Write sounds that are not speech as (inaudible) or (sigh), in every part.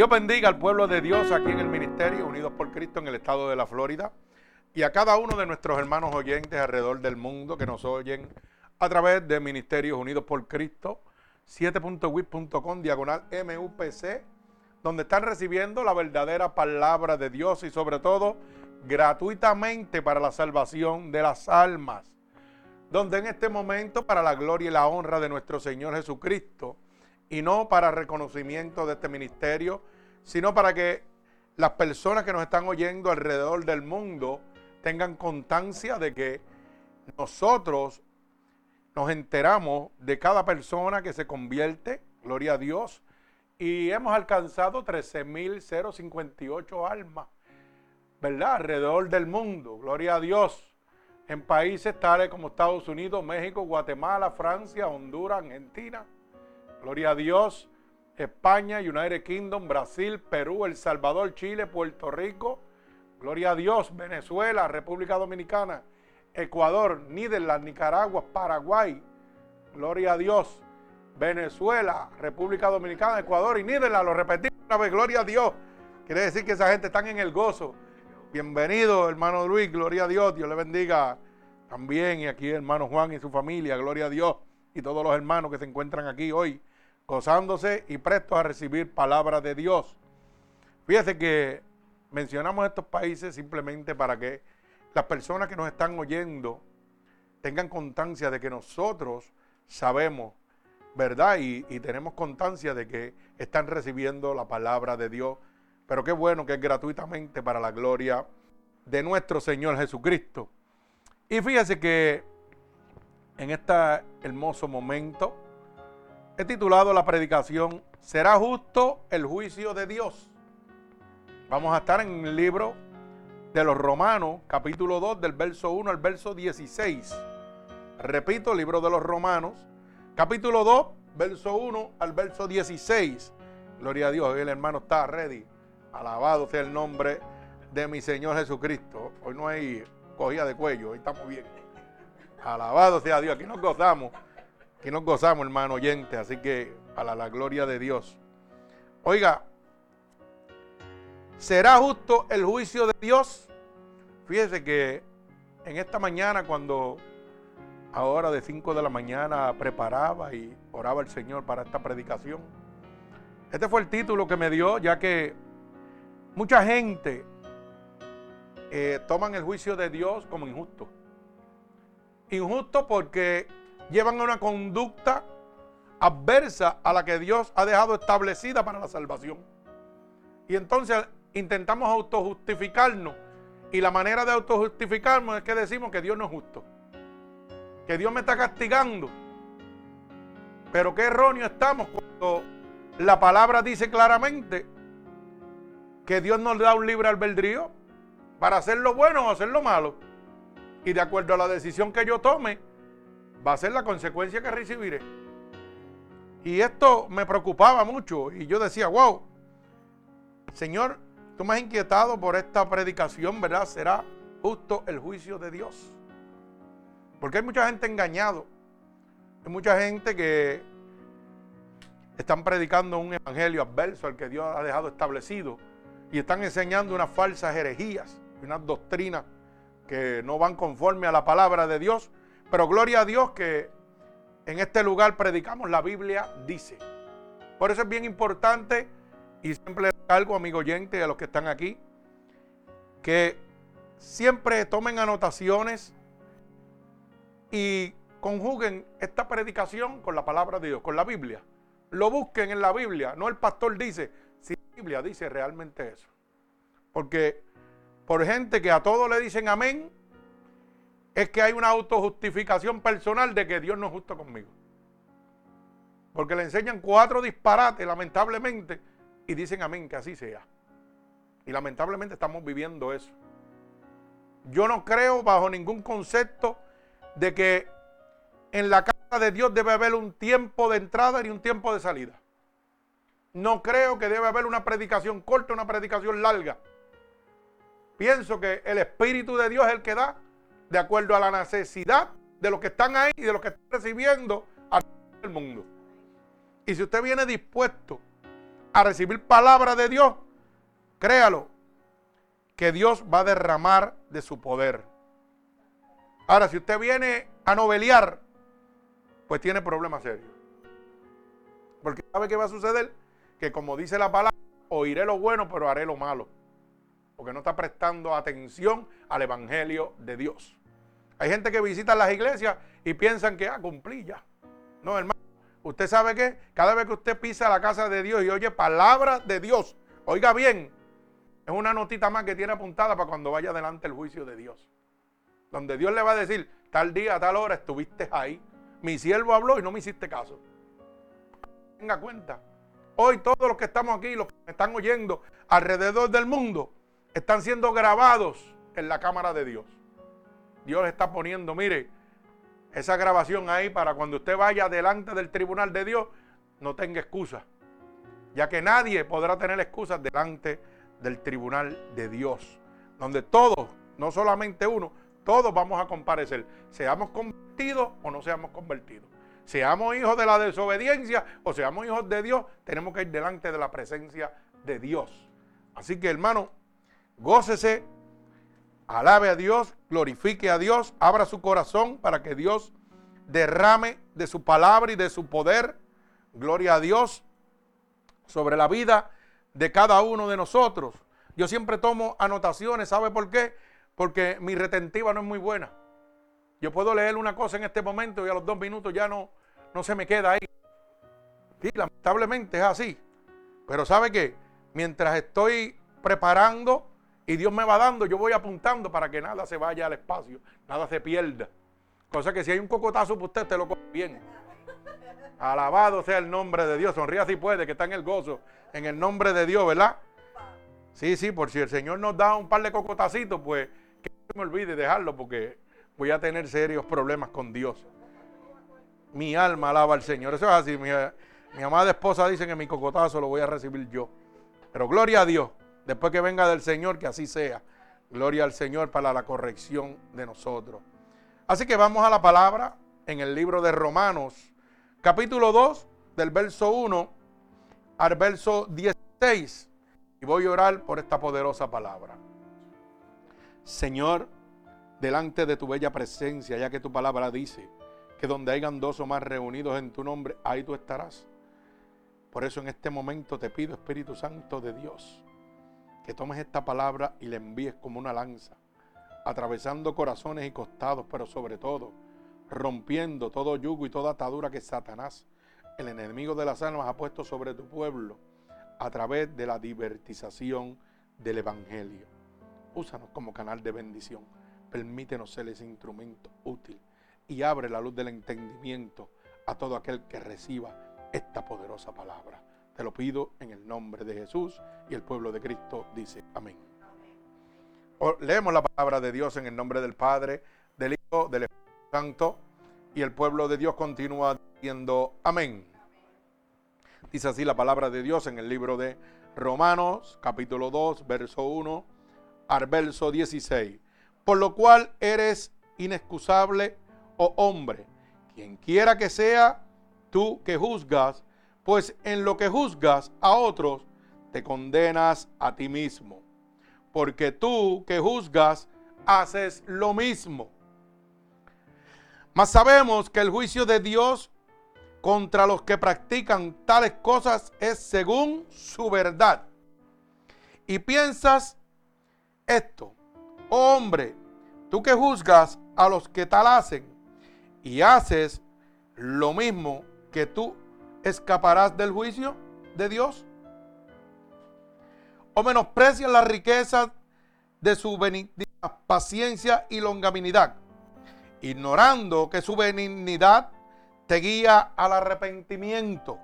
Dios bendiga al pueblo de Dios aquí en el Ministerio Unidos por Cristo en el estado de la Florida y a cada uno de nuestros hermanos oyentes alrededor del mundo que nos oyen a través de Ministerios Unidos por Cristo 7.wit.com diagonal MUPC donde están recibiendo la verdadera palabra de Dios y sobre todo gratuitamente para la salvación de las almas. Donde en este momento para la gloria y la honra de nuestro Señor Jesucristo y no para reconocimiento de este ministerio, sino para que las personas que nos están oyendo alrededor del mundo tengan constancia de que nosotros nos enteramos de cada persona que se convierte, gloria a Dios, y hemos alcanzado 13.058 almas, ¿verdad? Alrededor del mundo, gloria a Dios, en países tales como Estados Unidos, México, Guatemala, Francia, Honduras, Argentina, gloria a Dios, España, United Kingdom, Brasil, Perú, El Salvador, Chile, Puerto Rico, gloria a Dios, Venezuela, República Dominicana, Ecuador, Níderland, Nicaragua, Paraguay, gloria a Dios, Venezuela, República Dominicana, Ecuador y Níderland, lo repetimos una vez, gloria a Dios. Quiere decir que esa gente está en el gozo. Bienvenido, hermano Luis, gloria a Dios, Dios le bendiga también. Y aquí hermano Juan y su familia, gloria a Dios. Y todos los hermanos que se encuentran aquí hoy, gozándose y prestos a recibir palabras de Dios. Fíjese que mencionamos estos países simplemente para que las personas que nos están oyendo tengan constancia de que nosotros sabemos, ¿verdad? Y, tenemos constancia de que están recibiendo la palabra de Dios. Pero qué bueno que es gratuitamente para la gloria de nuestro Señor Jesucristo. Y fíjese que en este hermoso momento he titulado la predicación, ¿será justo el juicio de Dios? Vamos a estar en el libro de los Romanos, capítulo 2, del verso 1 al verso 16. Repito, libro de los Romanos, capítulo 2, verso 1 al verso 16. Gloria a Dios, el hermano está ready. Alabado sea el nombre de mi Señor Jesucristo. Hoy no hay cogida de cuello, hoy estamos bien. Alabado sea Dios, aquí nos gozamos. Aquí nos gozamos, hermano oyente, así que a la gloria de Dios. Oiga, ¿Será justo el juicio de Dios? Fíjese que en esta mañana cuando ahora de 5 de la mañana preparaba y oraba al Señor para esta predicación, este fue el título que me dio ya que mucha gente eh, toman el juicio de Dios como injusto. Injusto porque llevan una conducta adversa a la que Dios ha dejado establecida para la salvación. Y entonces intentamos autojustificarnos. Y la manera de autojustificarnos es que decimos que Dios no es justo. Que Dios me está castigando. Pero qué erróneo estamos cuando la palabra dice claramente que Dios nos da un libre albedrío para hacer lo bueno o hacer lo malo. Y de acuerdo a la decisión que yo tome, va a ser la consecuencia que recibiré. Y esto me preocupaba mucho. Y yo decía, wow, Señor, Tú me has inquietado por esta predicación, ¿verdad? ¿Será justo el juicio de Dios? Porque hay mucha gente engañado. Hay mucha gente que están predicando un evangelio adverso al que Dios ha dejado establecido y están enseñando unas falsas herejías, unas doctrinas que no van conforme a la palabra de Dios. Pero gloria a Dios que en este lugar predicamos la Biblia dice. Por eso es bien importante y siempre algo, amigo oyente, a los que están aquí, que siempre tomen anotaciones y conjuguen esta predicación con la palabra de Dios, con la Biblia. Lo busquen en la Biblia, no el pastor dice, si la Biblia dice realmente eso. Porque por gente que a todo le dicen amén, es que hay una autojustificación personal de que Dios no es justo conmigo. Porque le enseñan cuatro disparates, lamentablemente, y dicen amén, que así sea. Y lamentablemente estamos viviendo eso. Yo no creo bajo ningún concepto de que en la casa de Dios debe haber un tiempo de entrada y un tiempo de salida. No creo que debe haber una predicación corta, una predicación larga. Pienso que el Espíritu de Dios es el que da de acuerdo a la necesidad de los que están ahí y de los que están recibiendo al mundo. Y si usted viene dispuesto a recibir palabra de Dios, créalo, que Dios va a derramar de su poder. Ahora, si usted viene a novelear, pues tiene problemas serios. Porque sabe qué va a suceder, que como dice la palabra, oiré lo bueno, pero haré lo malo. Porque no está prestando atención al Evangelio de Dios. Hay gente que visita las iglesias y piensan que, ah, cumplí ya. No, hermano. Usted sabe que cada vez que usted pisa la casa de Dios y oye palabras de Dios, oiga bien, es una notita más que tiene apuntada para cuando vaya delante el juicio de Dios. Donde Dios le va a decir, tal día, tal hora estuviste ahí. Mi siervo habló y no me hiciste caso. Tenga cuenta. Hoy todos los que estamos aquí, los que me están oyendo alrededor del mundo, están siendo grabados en la cámara de Dios. Dios está poniendo, mire, esa grabación ahí para cuando usted vaya delante del tribunal de Dios, no tenga excusa. Ya que nadie podrá tener excusas delante del tribunal de Dios. Donde todos, no solamente uno, todos vamos a comparecer. Seamos convertidos o no seamos convertidos. Seamos hijos de la desobediencia o seamos hijos de Dios, tenemos que ir delante de la presencia de Dios. Así que hermano, gócese alabe a Dios, glorifique a Dios, abra su corazón para que Dios derrame de su palabra y de su poder, gloria a Dios, sobre la vida de cada uno de nosotros. Yo siempre tomo anotaciones, ¿sabe por qué? Porque mi retentiva no es muy buena. Yo puedo leer una cosa en este momento y a los dos minutos ya no, no se me queda ahí. Sí, lamentablemente es así. Pero ¿sabe qué? Mientras estoy preparando y Dios me va dando, yo voy apuntando para que nada se vaya al espacio, nada se pierda. Cosa que si hay un cocotazo para usted, te lo coge bien. Alabado sea el nombre de Dios. Sonría si puede, que está en el gozo. En el nombre de Dios, ¿verdad? Sí, sí, por si el Señor nos da un par de cocotacitos, pues que no me olvide dejarlo, porque voy a tener serios problemas con Dios. Mi alma alaba al Señor. Eso es así. Mi amada esposa dice que mi cocotazo lo voy a recibir yo. Pero gloria a Dios. Después que venga del Señor, que así sea. Gloria al Señor para la corrección de nosotros. Así que vamos a la palabra en el libro de Romanos, capítulo 2, del verso 1 al verso 16. Y voy a orar por esta poderosa palabra. Señor, delante de tu bella presencia, ya que tu palabra dice que donde hayan dos o más reunidos en tu nombre, ahí tú estarás. Por eso en este momento te pido, Espíritu Santo de Dios, que tomes esta palabra y la envíes como una lanza, atravesando corazones y costados, pero sobre todo rompiendo todo yugo y toda atadura que Satanás, el enemigo de las almas, ha puesto sobre tu pueblo a través de la divertización del Evangelio. Úsanos como canal de bendición. Permítenos ser ese instrumento útil y abre la luz del entendimiento a todo aquel que reciba esta poderosa palabra. Te lo pido en el nombre de Jesús y el pueblo de Cristo dice amén. Leemos la palabra de Dios en el nombre del Padre, del Hijo, del Espíritu Santo y el pueblo de Dios continúa diciendo amén. Dice así la palabra de Dios en el libro de Romanos capítulo 2 verso 1 al verso 16. Por lo cual eres inexcusable, oh hombre, quien quiera que sea tú que juzgas, pues en lo que juzgas a otros, te condenas a ti mismo. Porque tú que juzgas, haces lo mismo. Mas sabemos que el juicio de Dios contra los que practican tales cosas es según su verdad. Y piensas esto, oh hombre, tú que juzgas a los que tal hacen y haces lo mismo que tú escaparás del juicio de Dios? ¿O menosprecias la riqueza de su paciencia y longanimidad, ignorando que su benignidad te guía al arrepentimiento?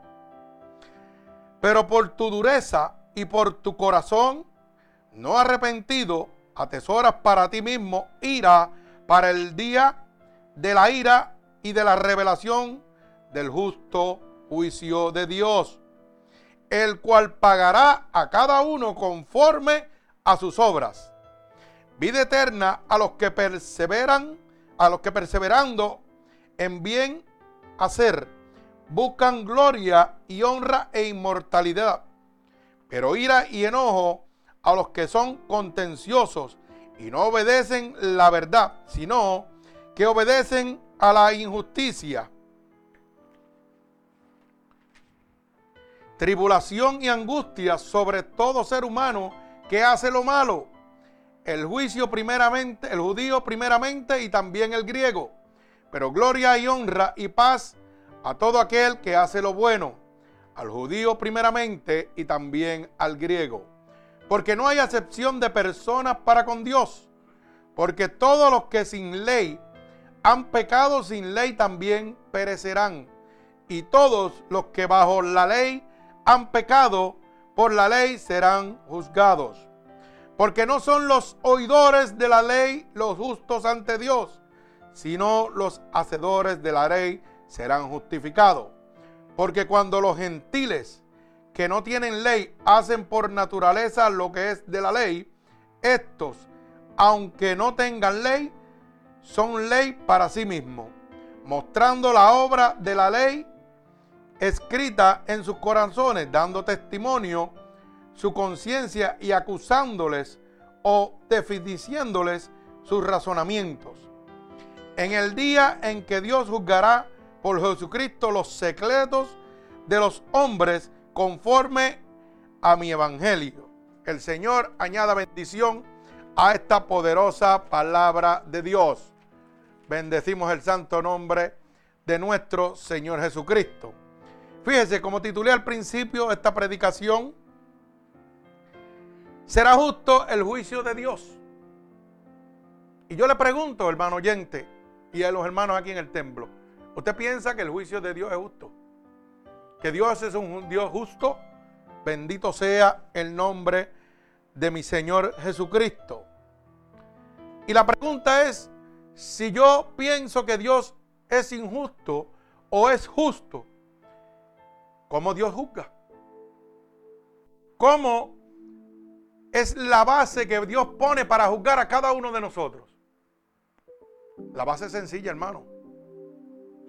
Pero por tu dureza y por tu corazón no arrepentido, atesoras para ti mismo ira para el día de la ira y de la revelación del justo juicio de Dios, el cual pagará a cada uno conforme a sus obras. Vida eterna a los que perseveran, a los que perseverando en bien hacer, buscan gloria y honra e inmortalidad, pero ira y enojo a los que son contenciosos y no obedecen la verdad, sino que obedecen a la injusticia. Tribulación y angustia sobre todo ser humano que hace lo malo. El juicio primeramente, el judío primeramente y también el griego. Pero gloria y honra y paz a todo aquel que hace lo bueno, al judío primeramente y también al griego. Porque no hay acepción de personas para con Dios, porque todos los que sin ley han pecado sin ley también perecerán, y todos los que bajo la ley han pecado por la ley serán juzgados. Porque no son los oidores de la ley los justos ante Dios, sino los hacedores de la ley serán justificados. Porque cuando los gentiles que no tienen ley hacen por naturaleza lo que es de la ley, estos, aunque no tengan ley, son ley para sí mismos, mostrando la obra de la ley escrita en sus corazones, dando testimonio su conciencia y acusándoles o definiéndoles sus razonamientos. En el día en que Dios juzgará por Jesucristo los secretos de los hombres conforme a mi evangelio. El Señor añada bendición a esta poderosa palabra de Dios. Bendecimos el santo nombre de nuestro Señor Jesucristo. Fíjese, como titulé al principio esta predicación, ¿será justo el juicio de Dios? Y yo le pregunto, hermano oyente, y a los hermanos aquí en el templo, ¿Usted piensa que el juicio de Dios es justo? ¿Que Dios es un Dios justo? Bendito sea el nombre de mi Señor Jesucristo. Y la pregunta es, si yo pienso que Dios es injusto o es justo, ¿cómo Dios juzga? ¿Cómo es la base que Dios pone para juzgar a cada uno de nosotros? La base es sencilla, hermano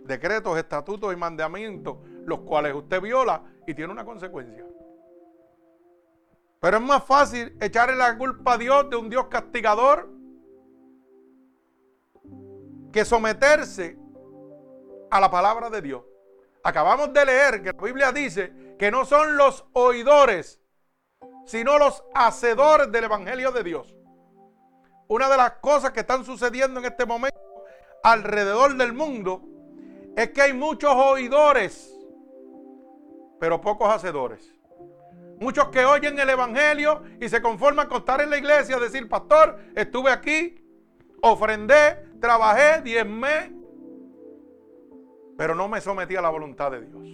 decretos, estatutos y mandamientos, los cuales usted viola y tiene una consecuencia. Pero es más fácil echarle la culpa a Dios de un Dios castigador que someterse a la palabra de Dios. Acabamos de leer que la Biblia dice que no son los oidores, sino los hacedores del Evangelio de Dios. Una de las cosas que están sucediendo en este momento alrededor del mundo es que hay muchos oidores, pero pocos hacedores. Muchos que oyen el Evangelio y se conforman con estar en la iglesia, decir, pastor, estuve aquí, ofrendé, trabajé, diezmé, pero no me sometí a la voluntad de Dios.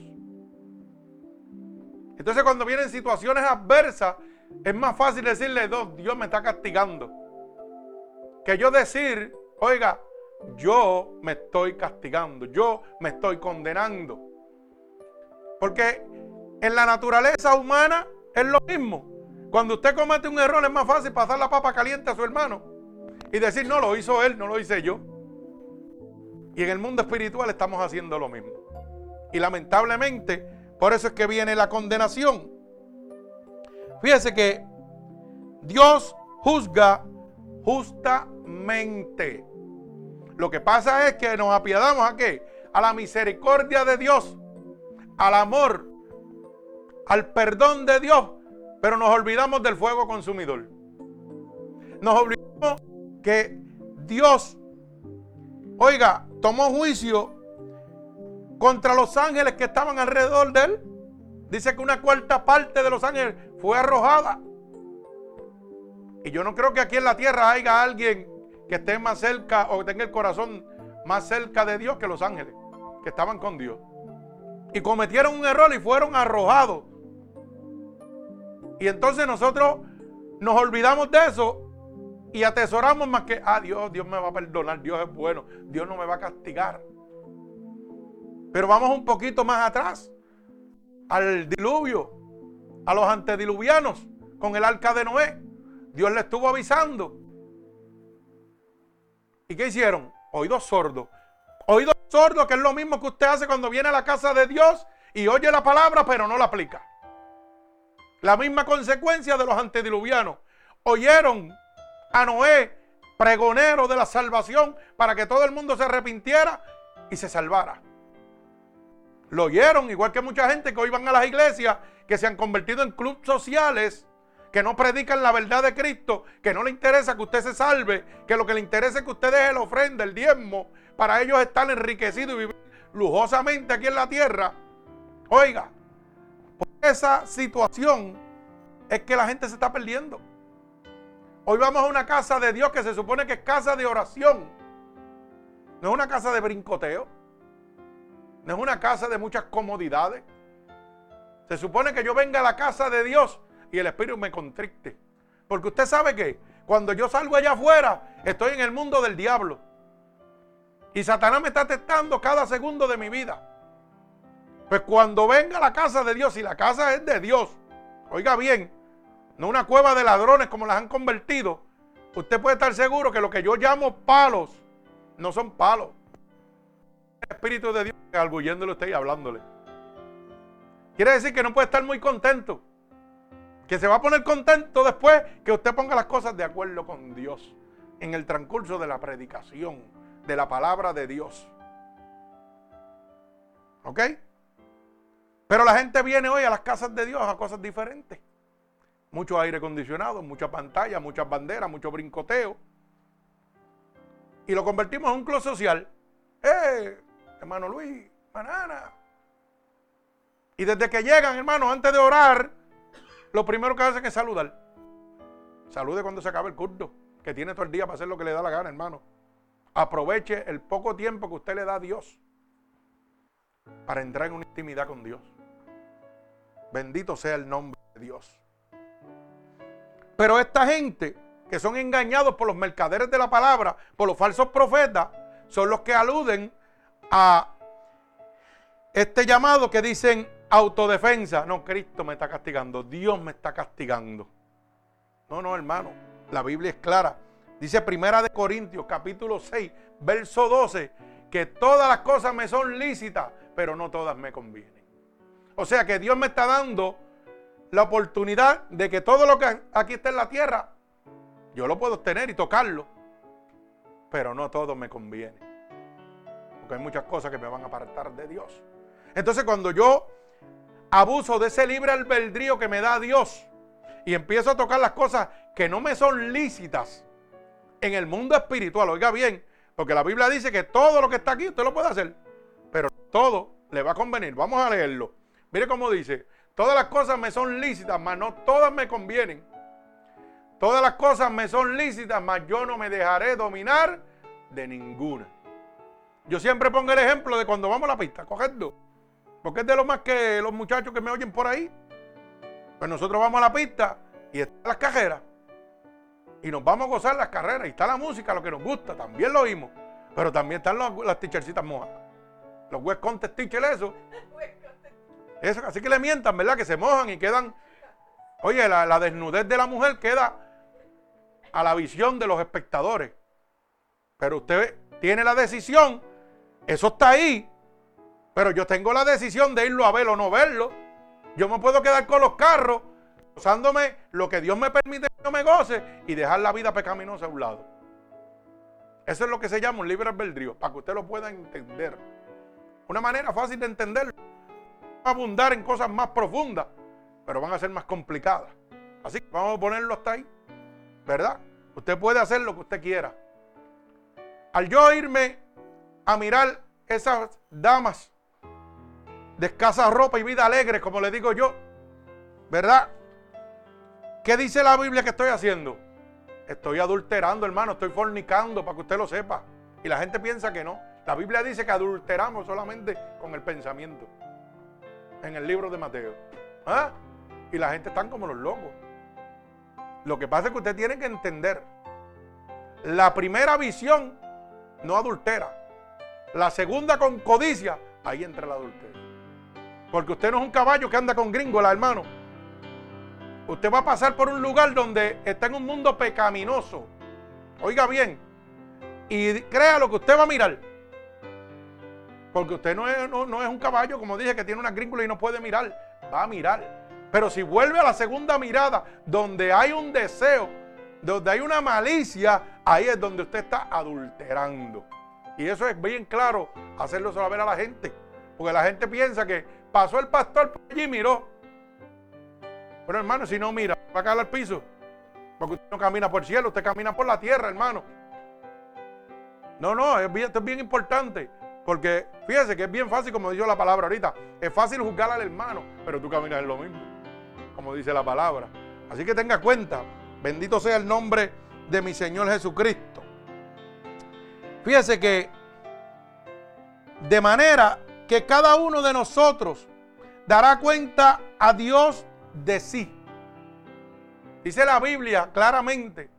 Entonces cuando vienen situaciones adversas, es más fácil decirle, Dios me está castigando. Que yo decir, oiga, yo me estoy castigando, yo me estoy condenando. Porque en la naturaleza humana es lo mismo. Cuando usted comete un error es más fácil pasar la papa caliente a su hermano y decir, no, lo hizo él, no lo hice yo. Y en el mundo espiritual estamos haciendo lo mismo. Y lamentablemente, por eso es que viene la condenación. Fíjese que Dios juzga justamente. Lo que pasa es que nos apiadamos a qué? A la misericordia de Dios, al amor, al perdón de Dios, pero nos olvidamos del fuego consumidor. Nos olvidamos que Dios, oiga, tomó juicio contra los ángeles que estaban alrededor de él. Dice que una cuarta parte de los ángeles fue arrojada. Y yo no creo que aquí en la tierra haya alguien que esté más cerca o tenga el corazón más cerca de Dios que los ángeles que estaban con Dios. Y cometieron un error y fueron arrojados. Y entonces nosotros nos olvidamos de eso y atesoramos más que, ah, Dios, Dios me va a perdonar, Dios es bueno, Dios no me va a castigar. Pero vamos un poquito más atrás, al diluvio, a los antediluvianos, con el arca de Noé. Dios le estuvo avisando ¿Y qué hicieron? Oídos sordos. Oídos sordos, que es lo mismo que usted hace cuando viene a la casa de Dios y oye la palabra, pero no la aplica. La misma consecuencia de los antediluvianos. Oyeron a Noé, pregonero de la salvación, para que todo el mundo se arrepintiera y se salvara. Lo oyeron, igual que mucha gente que hoy van a las iglesias, que se han convertido en clubes sociales, que no predican la verdad de Cristo, que no le interesa que usted se salve, que lo que le interesa es que usted deje la ofrenda, el diezmo, para ellos estar enriquecidos y vivir lujosamente aquí en la tierra. Oiga, por esa situación es que la gente se está perdiendo. Hoy vamos a una casa de Dios que se supone que es casa de oración. No es una casa de brincoteo. No es una casa de muchas comodidades. Se supone que yo venga a la casa de Dios y el Espíritu me contriste. Porque usted sabe que cuando yo salgo allá afuera, estoy en el mundo del diablo. Y Satanás me está testando cada segundo de mi vida. Pues cuando venga a la casa de Dios, y la casa es de Dios, oiga bien, no una cueva de ladrones como las han convertido, usted puede estar seguro que lo que yo llamo palos no son palos. El Espíritu de Dios arguyéndole usted y hablándole. Quiere decir que no puede estar muy contento. Que se va a poner contento después que usted ponga las cosas de acuerdo con Dios en el transcurso de la predicación de la palabra de Dios. ¿Ok? Pero la gente viene hoy a las casas de Dios a cosas diferentes. Mucho aire acondicionado, mucha pantalla, muchas banderas, mucho brincoteo. Y lo convertimos en un club social. ¡Eh! Hermano Luis, banana. Y desde que llegan, hermanos, antes de orar, lo primero que hacen es saludar. Salude cuando se acabe el culto, que tiene todo el día para hacer lo que le da la gana, hermano. Aproveche el poco tiempo que usted le da a Dios para entrar en una intimidad con Dios. Bendito sea el nombre de Dios. Pero esta gente que son engañados por los mercaderes de la palabra, por los falsos profetas, son los que aluden a este llamado que dicen autodefensa. No, Cristo me está castigando, Dios me está castigando. No, no, hermano, la Biblia es clara. Dice Primera de Corintios, capítulo 6, verso 12, que todas las cosas me son lícitas, pero no todas me convienen. O sea que Dios me está dando la oportunidad de que todo lo que aquí está en la tierra, yo lo puedo obtener y tocarlo, pero no todo me conviene. Porque hay muchas cosas que me van a apartar de Dios. Entonces cuando yo abuso de ese libre albedrío que me da Dios y empiezo a tocar las cosas que no me son lícitas, en el mundo espiritual. Oiga bien, porque la Biblia dice que todo lo que está aquí usted lo puede hacer, pero todo le va a convenir. Vamos a leerlo. Mire cómo dice, todas las cosas me son lícitas, mas no todas me convienen. Todas las cosas me son lícitas, mas yo no me dejaré dominar de ninguna. Yo siempre pongo el ejemplo de cuando vamos a la pista, cogiendo. Porque es de lo más que los muchachos que me oyen por ahí. Pues nosotros vamos a la pista y están las cajeras y nos vamos a gozar las carreras. Y está la música, lo que nos gusta, también lo oímos. Pero también están las tichercitas mojadas. Los West Contest Teachers, eso. (laughs) Eso, así que le mientan, ¿verdad? Que se mojan y quedan. Oye, la, desnudez de la mujer queda a la visión de los espectadores. Pero usted tiene la decisión, eso está ahí, pero yo tengo la decisión de irlo a ver o no verlo. Yo me puedo quedar con los carros gozándome lo que Dios me permite que yo me goce y dejar la vida pecaminosa a un lado. Eso es lo que se llama un libre albedrío, para que usted lo pueda entender. Una manera fácil de entenderlo. Abundar en cosas más profundas, pero van a ser más complicadas. Así que vamos a ponerlo hasta ahí, ¿verdad? Usted puede hacer lo que usted quiera. Al yo irme a mirar esas damas de escasa ropa y vida alegre, como le digo yo, ¿verdad? ¿Qué dice la Biblia que estoy haciendo? Estoy adulterando, hermano, estoy fornicando para que usted lo sepa. Y la gente piensa que no. La Biblia dice que adulteramos solamente con el pensamiento. En el libro de Mateo. ¿Ah? Y la gente están como los locos. Lo que pasa es que usted tiene que entender. La primera visión no adultera. La segunda con codicia, ahí entra el adulterio. Porque usted no es un caballo que anda con gringola, hermano. Usted va a pasar por un lugar donde está en un mundo pecaminoso. Oiga bien. Y crea lo que usted va a mirar. Porque usted no es, un caballo, como dije, que tiene una gríngula y no puede mirar. Va a mirar. Pero si vuelve a la segunda mirada, donde hay un deseo, donde hay una malicia, ahí es donde usted está adulterando. Y eso es bien claro, hacerlo saber a la gente. Porque la gente piensa que pasó el pastor por allí y miró. Pero hermano, si no mira, va a caer al piso. Porque usted no camina por el cielo, usted camina por la tierra, hermano. No, no, esto es bien importante. Porque fíjese que es bien fácil, como dijo la palabra ahorita. Es fácil juzgar al hermano, pero tú caminas en lo mismo como dice la palabra. Así que tenga cuenta, bendito sea el nombre de mi Señor Jesucristo. Fíjese que de manera que cada uno de nosotros dará cuenta a Dios de sí. Dice la Biblia claramente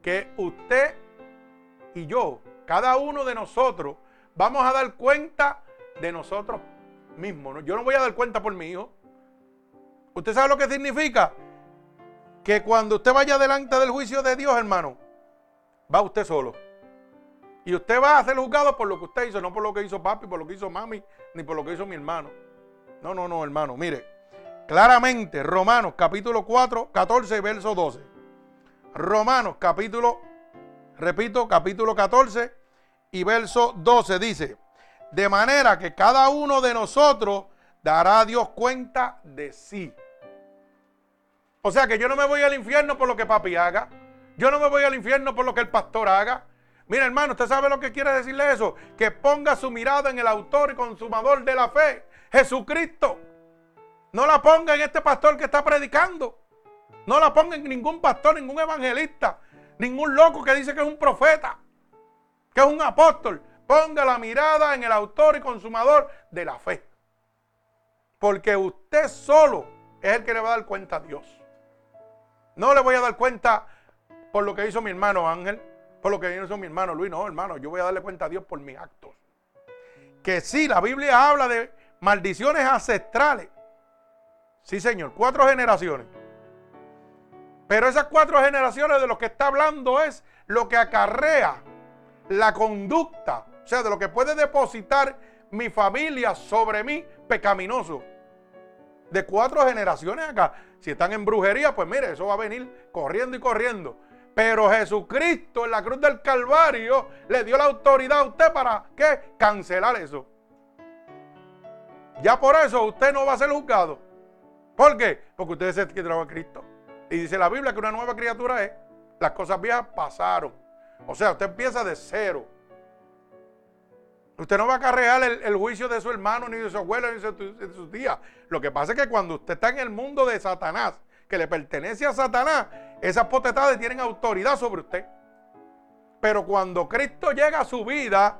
que usted y yo, cada uno de nosotros, vamos a dar cuenta de nosotros mismos. Yo no voy a dar cuenta por mi hijo, ¿Usted sabe lo que significa? Que cuando usted vaya delante del juicio de Dios, hermano, va usted solo. Y usted va a ser juzgado por lo que usted hizo, no por lo que hizo papi, por lo que hizo mami, ni por lo que hizo mi hermano. No, no, no, hermano. Mire, claramente, Romanos capítulo 4, 14, verso 12. Romanos capítulo, repito, capítulo 14 y verso 12 dice, de manera que cada uno de nosotros dará a Dios cuenta de sí. O sea que yo no me voy al infierno por lo que papi haga. Yo no me voy al infierno por lo que el pastor haga. Mira, hermano, ¿usted sabe lo que quiere decirle eso? Que ponga su mirada en el autor y consumador de la fe, Jesucristo. No la ponga en este pastor que está predicando. No la ponga en ningún pastor, ningún evangelista, ningún loco que dice que es un profeta, que es un apóstol. Ponga la mirada en el autor y consumador de la fe. Porque usted solo es el que le va a dar cuenta a Dios. No le voy a dar cuenta por lo que hizo mi hermano Ángel, por lo que hizo mi hermano Luis. No, hermano, yo voy a darle cuenta a Dios por mis actos. Que sí, la Biblia habla de maldiciones ancestrales. Sí, Señor, cuatro generaciones. Pero esas cuatro generaciones de lo que está hablando es lo que acarrea la conducta, o sea, de lo que puede depositar mi familia sobre mí pecaminoso de cuatro generaciones acá. Si están en brujería, pues mire, eso va a venir corriendo y corriendo. Pero Jesucristo en la cruz del Calvario le dio la autoridad a usted para ¿qué? cancelar eso. Ya por eso usted no va a ser juzgado. ¿Por qué? Porque usted se que a Cristo. Y dice la Biblia que una nueva criatura es. Las cosas viejas pasaron. O sea, usted empieza de cero. Usted no va a acarrear el, juicio de su hermano, ni de su abuelo, ni de, sus días. Lo que pasa es que cuando usted está en el mundo de Satanás, que le pertenece a Satanás, esas potestades tienen autoridad sobre usted. Pero cuando Cristo llega a su vida,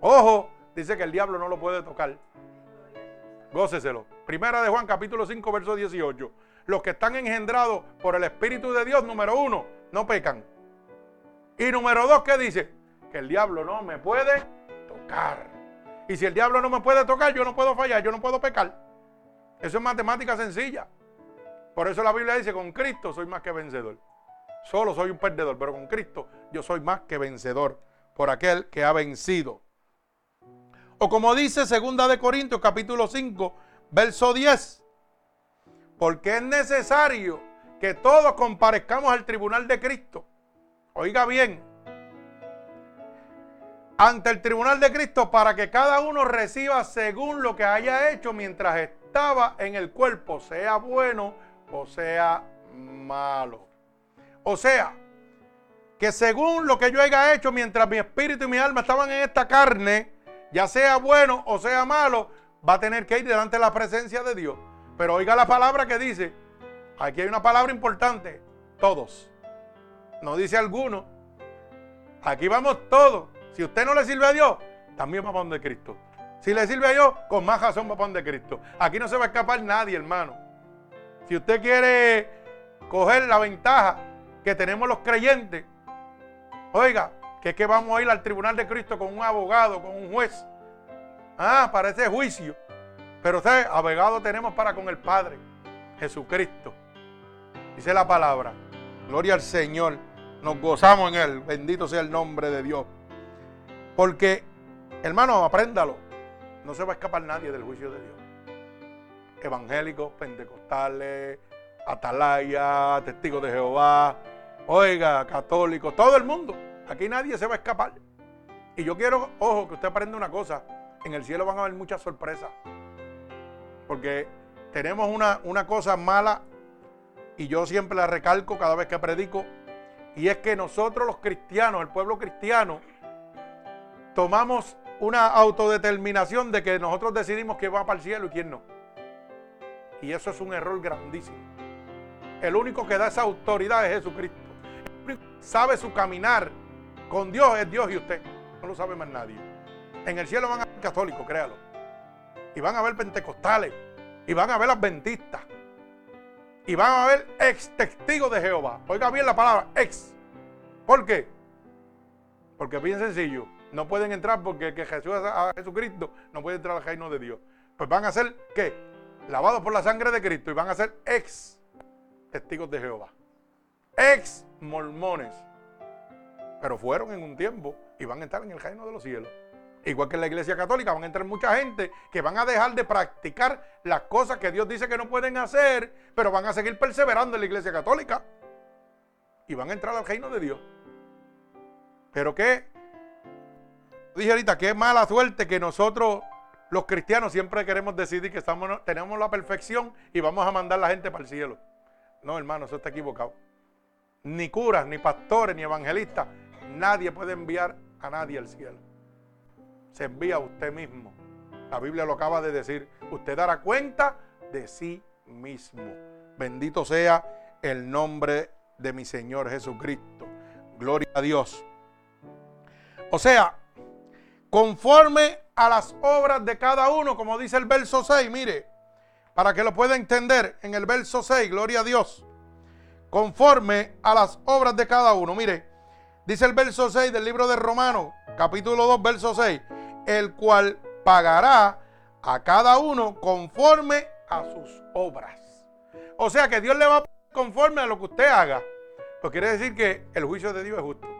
ojo, dice que el diablo no lo puede tocar. Góceselo. Primera de Juan, capítulo 5, verso 18. Los que están engendrados por el Espíritu de Dios, número uno, no pecan. Y número dos, ¿qué dice? Que el diablo no me puede y si el diablo no me puede tocar, yo no puedo fallar, yo no puedo pecar. Eso es matemática sencilla. Por eso la Biblia dice, con Cristo soy más que vencedor. Solo soy un perdedor, pero con Cristo yo soy más que vencedor por aquel que ha vencido. O como dice segunda de Corintios capítulo 5, verso 10. Porque es necesario que todos comparezcamos al tribunal de Cristo. Oiga bien, ante el tribunal de Cristo para que cada uno reciba según lo que haya hecho mientras estaba en el cuerpo, sea bueno o sea malo. O sea, que según lo que yo haya hecho mientras mi espíritu y mi alma estaban en esta carne, ya sea bueno o sea malo, va a tener que ir delante de la presencia de Dios. Pero oiga la palabra que dice, aquí hay una palabra importante, todos. No dice alguno. Aquí vamos todos. Si usted no le sirve a Dios, también va para donde Cristo. Si le sirve a Dios, con más razón va para donde Cristo. Aquí no se va a escapar nadie, hermano. Si usted quiere coger la ventaja que tenemos los creyentes, oiga, que es que vamos a ir al tribunal de Cristo con un abogado, con un juez. Ah, para ese juicio. Pero usted, abogado tenemos para con el Padre, Jesucristo. Dice la palabra. Gloria al Señor. Nos gozamos en Él. Bendito sea el nombre de Dios. Porque, hermano, apréndalo. No se va a escapar nadie del juicio de Dios. evangélicos, pentecostales, atalaya, testigos de Jehová, oiga, católicos, todo el mundo. Aquí nadie se va a escapar. Y yo quiero, ojo, que usted aprenda una cosa. En el cielo van a haber muchas sorpresas. Porque tenemos una, una cosa mala y yo siempre la recalco cada vez que predico. Y es que nosotros los cristianos, el pueblo cristiano, tomamos una autodeterminación de que nosotros decidimos quién va para el cielo y quién no. Y eso es un error grandísimo. El único que da esa autoridad es Jesucristo. El único que sabe su caminar con Dios es Dios y usted. No lo sabe más nadie. En el cielo van a ver católicos, créalo. Y van a ver pentecostales. Y van a ver adventistas. Y van a ver ex testigos de Jehová. Oiga bien la palabra, ex. ¿Por qué? Porque bien sencillo. No pueden entrar porque que Jesús a Jesucristo no puede entrar al reino de Dios. Pues van a ser, ¿qué? Lavados por la sangre de Cristo y van a ser ex testigos de Jehová. Ex mormones. Pero fueron en un tiempo y van a entrar en el reino de los cielos. Igual que en la iglesia católica van a entrar mucha gente que van a dejar de practicar las cosas que Dios dice que no pueden hacer, pero van a seguir perseverando en la iglesia católica. Y van a entrar al reino de Dios. Pero qué dije ahorita, qué mala suerte que nosotros, los cristianos, siempre queremos decidir que estamos, tenemos la perfección y vamos a mandar a la gente para el cielo. No, hermano, eso está equivocado. Ni curas, ni pastores, ni evangelistas, nadie puede enviar a nadie al cielo. Se envía a usted mismo. La Biblia lo acaba de decir. Usted dará cuenta de sí mismo. Bendito sea el nombre de mi Señor Jesucristo. Gloria a Dios. O sea, conforme a las obras de cada uno, como dice el verso 6, mire, para que lo pueda entender en el verso 6, gloria a Dios, conforme a las obras de cada uno, mire, dice el verso 6 del libro de Romanos, capítulo 2, verso 6, el cual pagará a cada uno conforme a sus obras. O sea que Dios le va a pagar conforme a lo que usted haga. Pues quiere decir que el juicio de Dios es justo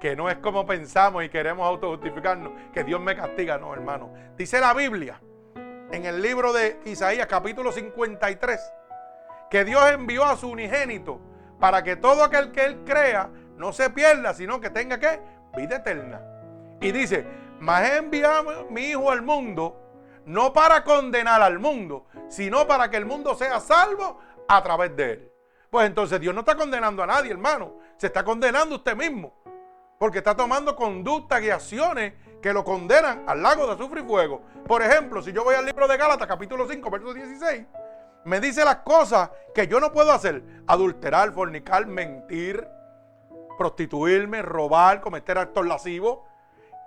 que no es como pensamos y queremos autojustificarnos, que Dios me castiga, no, hermano. Dice la Biblia en el libro de Isaías capítulo 53 que Dios envió a su unigénito para que todo aquel que él crea no se pierda, sino que tenga que vida eterna. Y dice, mas he enviado mi hijo al mundo no para condenar al mundo, sino para que el mundo sea salvo a través de él. Pues entonces Dios no está condenando a nadie, hermano. Se está condenando usted mismo porque está tomando conductas y acciones que lo condenan al lago de azufre y fuego. Por ejemplo, si yo voy al libro de Gálatas, capítulo 5, verso 16, me dice las cosas que yo no puedo hacer: adulterar, fornicar, mentir, prostituirme, robar, cometer actos lascivos.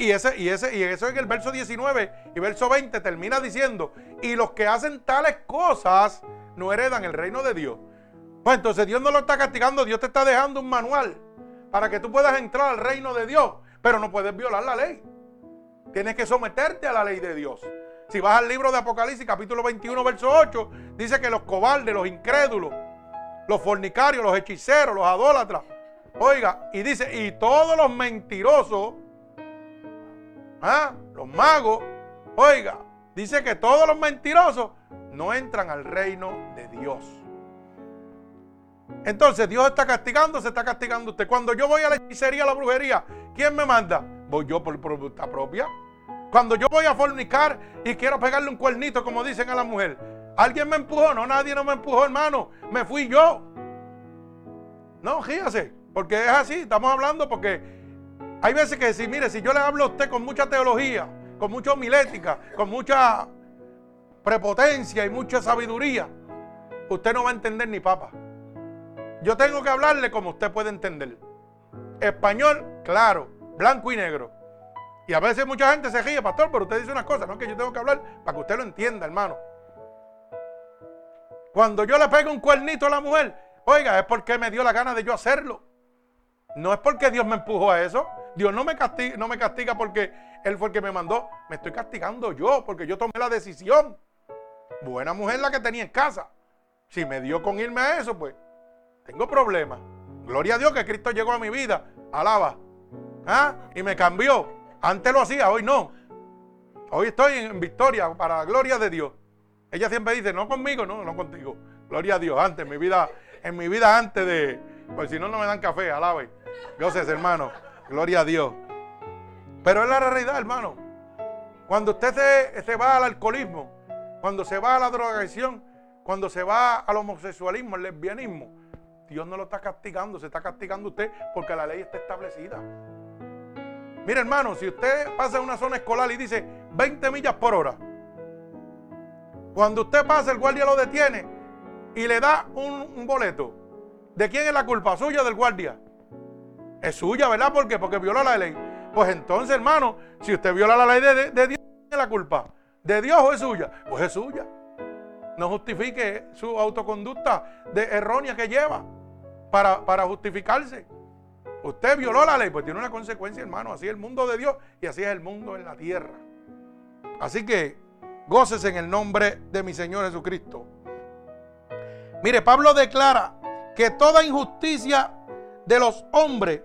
Y, ese, y, ese, y eso en el verso 19 y verso 20 termina diciendo, y los que hacen tales cosas no heredan el reino de Dios. Pues entonces Dios no lo está castigando, Dios te está dejando un manual para que tú puedas entrar al reino de Dios, pero no puedes violar la ley. Tienes que someterte a la ley de Dios. Si vas al libro de Apocalipsis, capítulo 21, verso 8, dice que los cobardes, los incrédulos, los fornicarios, los hechiceros, los adólatras, oiga, y dice, y todos los mentirosos, ¿ah? los magos, oiga, dice que todos los mentirosos no entran al reino de Dios. Entonces Dios está castigando, se está castigando usted. Cuando yo voy a la hechicería, a la brujería, ¿quién me manda? Voy yo por voluntad propia. Cuando yo voy a fornicar y quiero pegarle un cuernito, como dicen a la mujer, ¿alguien me empujó? No, nadie no me empujó, hermano. Me fui yo. No, fíjese, porque es así, estamos hablando porque hay veces que si, mire, si yo le hablo a usted con mucha teología, con mucha homilética, con mucha prepotencia y mucha sabiduría, usted no va a entender ni papa. Yo tengo que hablarle como usted puede entender. Español, claro, blanco y negro. Y a veces mucha gente se ríe, pastor, pero usted dice unas cosas, no que yo tengo que hablar para que usted lo entienda, hermano. Cuando yo le pego un cuernito a la mujer, oiga, es porque me dio la gana de yo hacerlo. No es porque Dios me empujó a eso. Dios no me castiga, no me castiga porque Él fue el que me mandó. Me estoy castigando yo porque yo tomé la decisión. Buena mujer la que tenía en casa. Si me dio con irme a eso, pues tengo problemas. Gloria a Dios que Cristo llegó a mi vida. Alaba. ¿Ah? Y me cambió. Antes lo hacía, hoy no. Hoy estoy en victoria para la gloria de Dios. Ella siempre dice, no conmigo, no, no contigo. Gloria a Dios, antes, en mi vida, en mi vida antes de, pues si no, no me dan café, alabe. Dioses, hermano, gloria a Dios. Pero es la realidad, hermano. Cuando usted se, se va al alcoholismo, cuando se va a la drogadicción, cuando se va al homosexualismo, al lesbianismo, Dios no lo está castigando, se está castigando usted porque la ley está establecida. Mire, hermano, si usted pasa una zona escolar y dice 20 millas por hora, cuando usted pasa, el guardia lo detiene y le da un, boleto. ¿De quién es la culpa? ¿Suya del guardia? Es suya, ¿verdad? ¿Por qué? Porque viola la ley. Pues entonces, hermano, si usted viola la ley de, de Dios, ¿quién es la culpa? ¿De Dios o es suya? Pues es suya. No justifique su autoconducta de errónea que lleva para, para justificarse. Usted violó la ley, pues tiene una consecuencia, hermano. Así es el mundo de Dios y así es el mundo en la tierra. Así que goces en el nombre de mi Señor Jesucristo. Mire, Pablo declara que toda injusticia de los hombres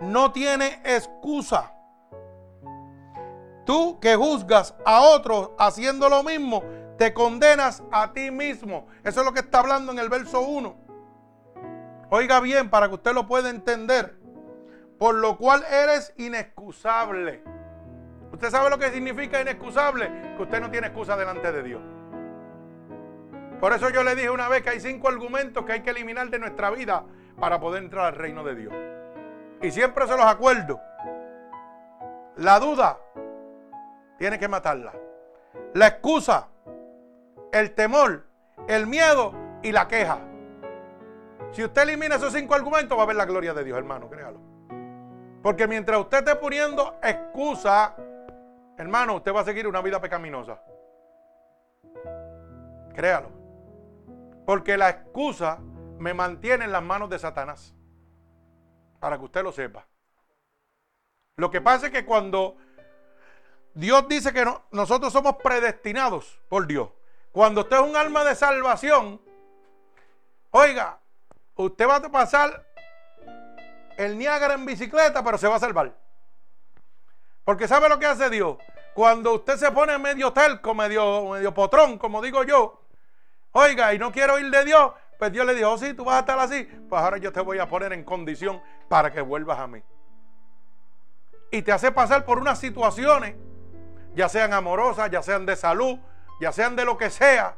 no tiene excusa. Tú que juzgas a otros haciendo lo mismo, te condenas a ti mismo. Eso es lo que está hablando en el verso 1. Oiga bien para que usted lo pueda entender. Por lo cual eres inexcusable. ¿Usted sabe lo que significa inexcusable? Que usted no tiene excusa delante de Dios. Por eso yo le dije una vez que hay cinco argumentos que hay que eliminar de nuestra vida para poder entrar al reino de Dios. Y siempre se los acuerdo. La duda tiene que matarla. La excusa el temor, el miedo y la queja. Si usted elimina esos cinco argumentos, va a ver la gloria de Dios, hermano, créalo. Porque mientras usted esté poniendo excusa, hermano, usted va a seguir una vida pecaminosa. Créalo. Porque la excusa me mantiene en las manos de Satanás. Para que usted lo sepa. Lo que pasa es que cuando Dios dice que nosotros somos predestinados por Dios, cuando usted es un alma de salvación, oiga, usted va a pasar el Niágara en bicicleta, pero se va a salvar. Porque ¿sabe lo que hace Dios? Cuando usted se pone medio telco, medio, medio potrón, como digo yo, oiga, y no quiero ir de Dios, pues Dios le dijo, oh, sí, tú vas a estar así, pues ahora yo te voy a poner en condición para que vuelvas a mí. Y te hace pasar por unas situaciones, ya sean amorosas, ya sean de salud, ya sean de lo que sea,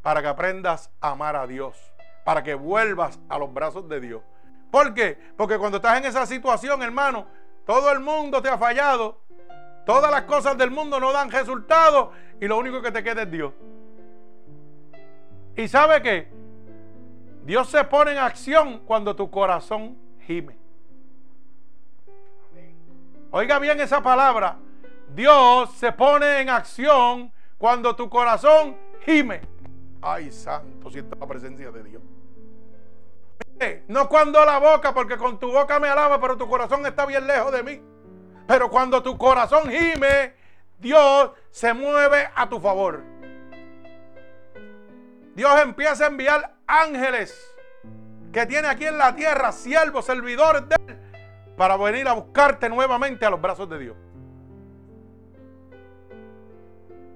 para que aprendas a amar a Dios, para que vuelvas a los brazos de Dios. ¿Por qué? Porque cuando estás en esa situación, hermano, todo el mundo te ha fallado, todas las cosas del mundo no dan resultado y lo único que te queda es Dios. ¿Y sabe qué? Dios se pone en acción cuando tu corazón gime. Oiga bien esa palabra. Dios se pone en acción cuando tu corazón gime. Ay, santo, siento la presencia de Dios. No cuando la boca, porque con tu boca me alaba, pero tu corazón está bien lejos de mí. Pero cuando tu corazón gime, Dios se mueve a tu favor. Dios empieza a enviar ángeles que tiene aquí en la tierra, siervos, servidores de Él, para venir a buscarte nuevamente a los brazos de Dios.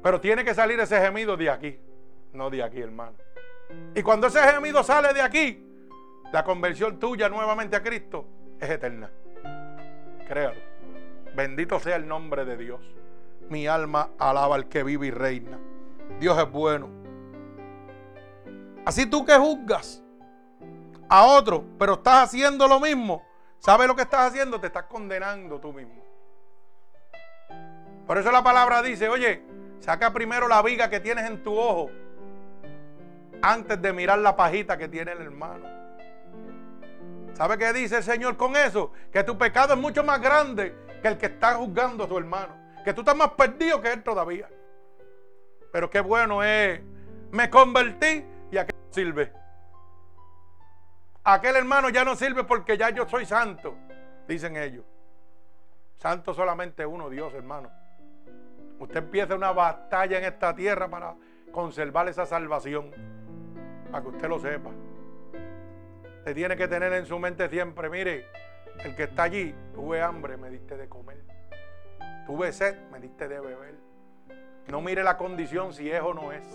Pero tiene que salir ese gemido de aquí, no de aquí, hermano. Y cuando ese gemido sale de aquí, la conversión tuya nuevamente a Cristo es eterna. Créalo. Bendito sea el nombre de Dios. Mi alma alaba al que vive y reina. Dios es bueno. Así tú que juzgas a otro, pero estás haciendo lo mismo, ¿sabes lo que estás haciendo? Te estás condenando tú mismo. Por eso la palabra dice, oye, Saca primero la viga que tienes en tu ojo antes de mirar la pajita que tiene el hermano. ¿Sabe qué dice el Señor con eso? Que tu pecado es mucho más grande que el que está juzgando a tu hermano. Que tú estás más perdido que él todavía. Pero qué bueno es, me convertí y no sirve. Aquel hermano ya no sirve porque ya yo soy santo, dicen ellos. Santo solamente uno, Dios, hermano. Usted empieza una batalla en esta tierra para conservar esa salvación. Para que usted lo sepa. Usted tiene que tener en su mente siempre, mire, el que está allí, tuve hambre, me diste de comer. Tuve sed, me diste de beber. No mire la condición si es o no es.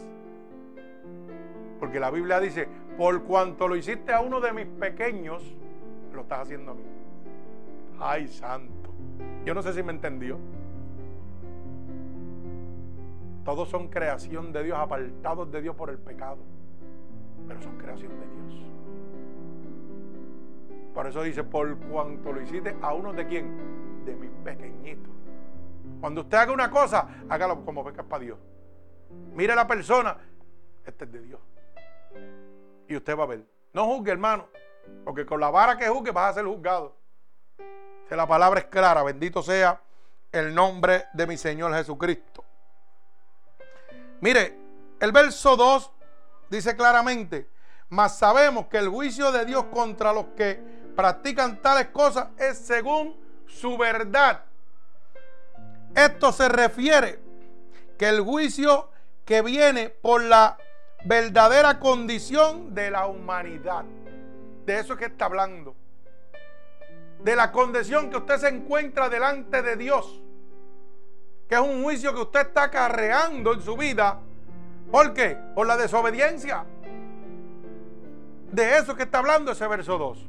Porque la Biblia dice, por cuanto lo hiciste a uno de mis pequeños, lo estás haciendo a mí. Ay, santo. Yo no sé si me entendió. Todos son creación de Dios, apartados de Dios por el pecado. Pero son creación de Dios. Por eso dice, por cuanto lo hiciste a uno de quién? De mis pequeñitos. Cuando usted haga una cosa, hágalo como es para Dios. Mire a la persona, este es de Dios. Y usted va a ver. No juzgue, hermano. Porque con la vara que juzgue vas a ser juzgado. Si la palabra es clara, bendito sea el nombre de mi Señor Jesucristo. Mire, el verso 2 dice claramente, mas sabemos que el juicio de Dios contra los que practican tales cosas es según su verdad. Esto se refiere que el juicio que viene por la verdadera condición de la humanidad. De eso es que está hablando. De la condición que usted se encuentra delante de Dios. Que es un juicio que usted está carreando en su vida. ¿Por qué? Por la desobediencia. De eso que está hablando ese verso 2.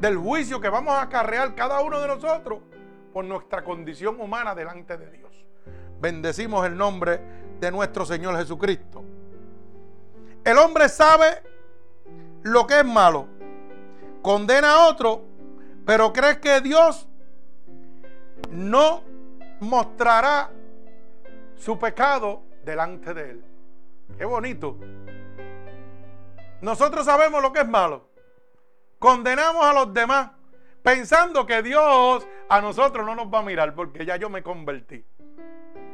Del juicio que vamos a carrear cada uno de nosotros por nuestra condición humana delante de Dios. Bendecimos el nombre de nuestro Señor Jesucristo. El hombre sabe lo que es malo. Condena a otro, pero cree que Dios no mostrará su pecado delante de él. Qué bonito. Nosotros sabemos lo que es malo. Condenamos a los demás pensando que Dios a nosotros no nos va a mirar porque ya yo me convertí.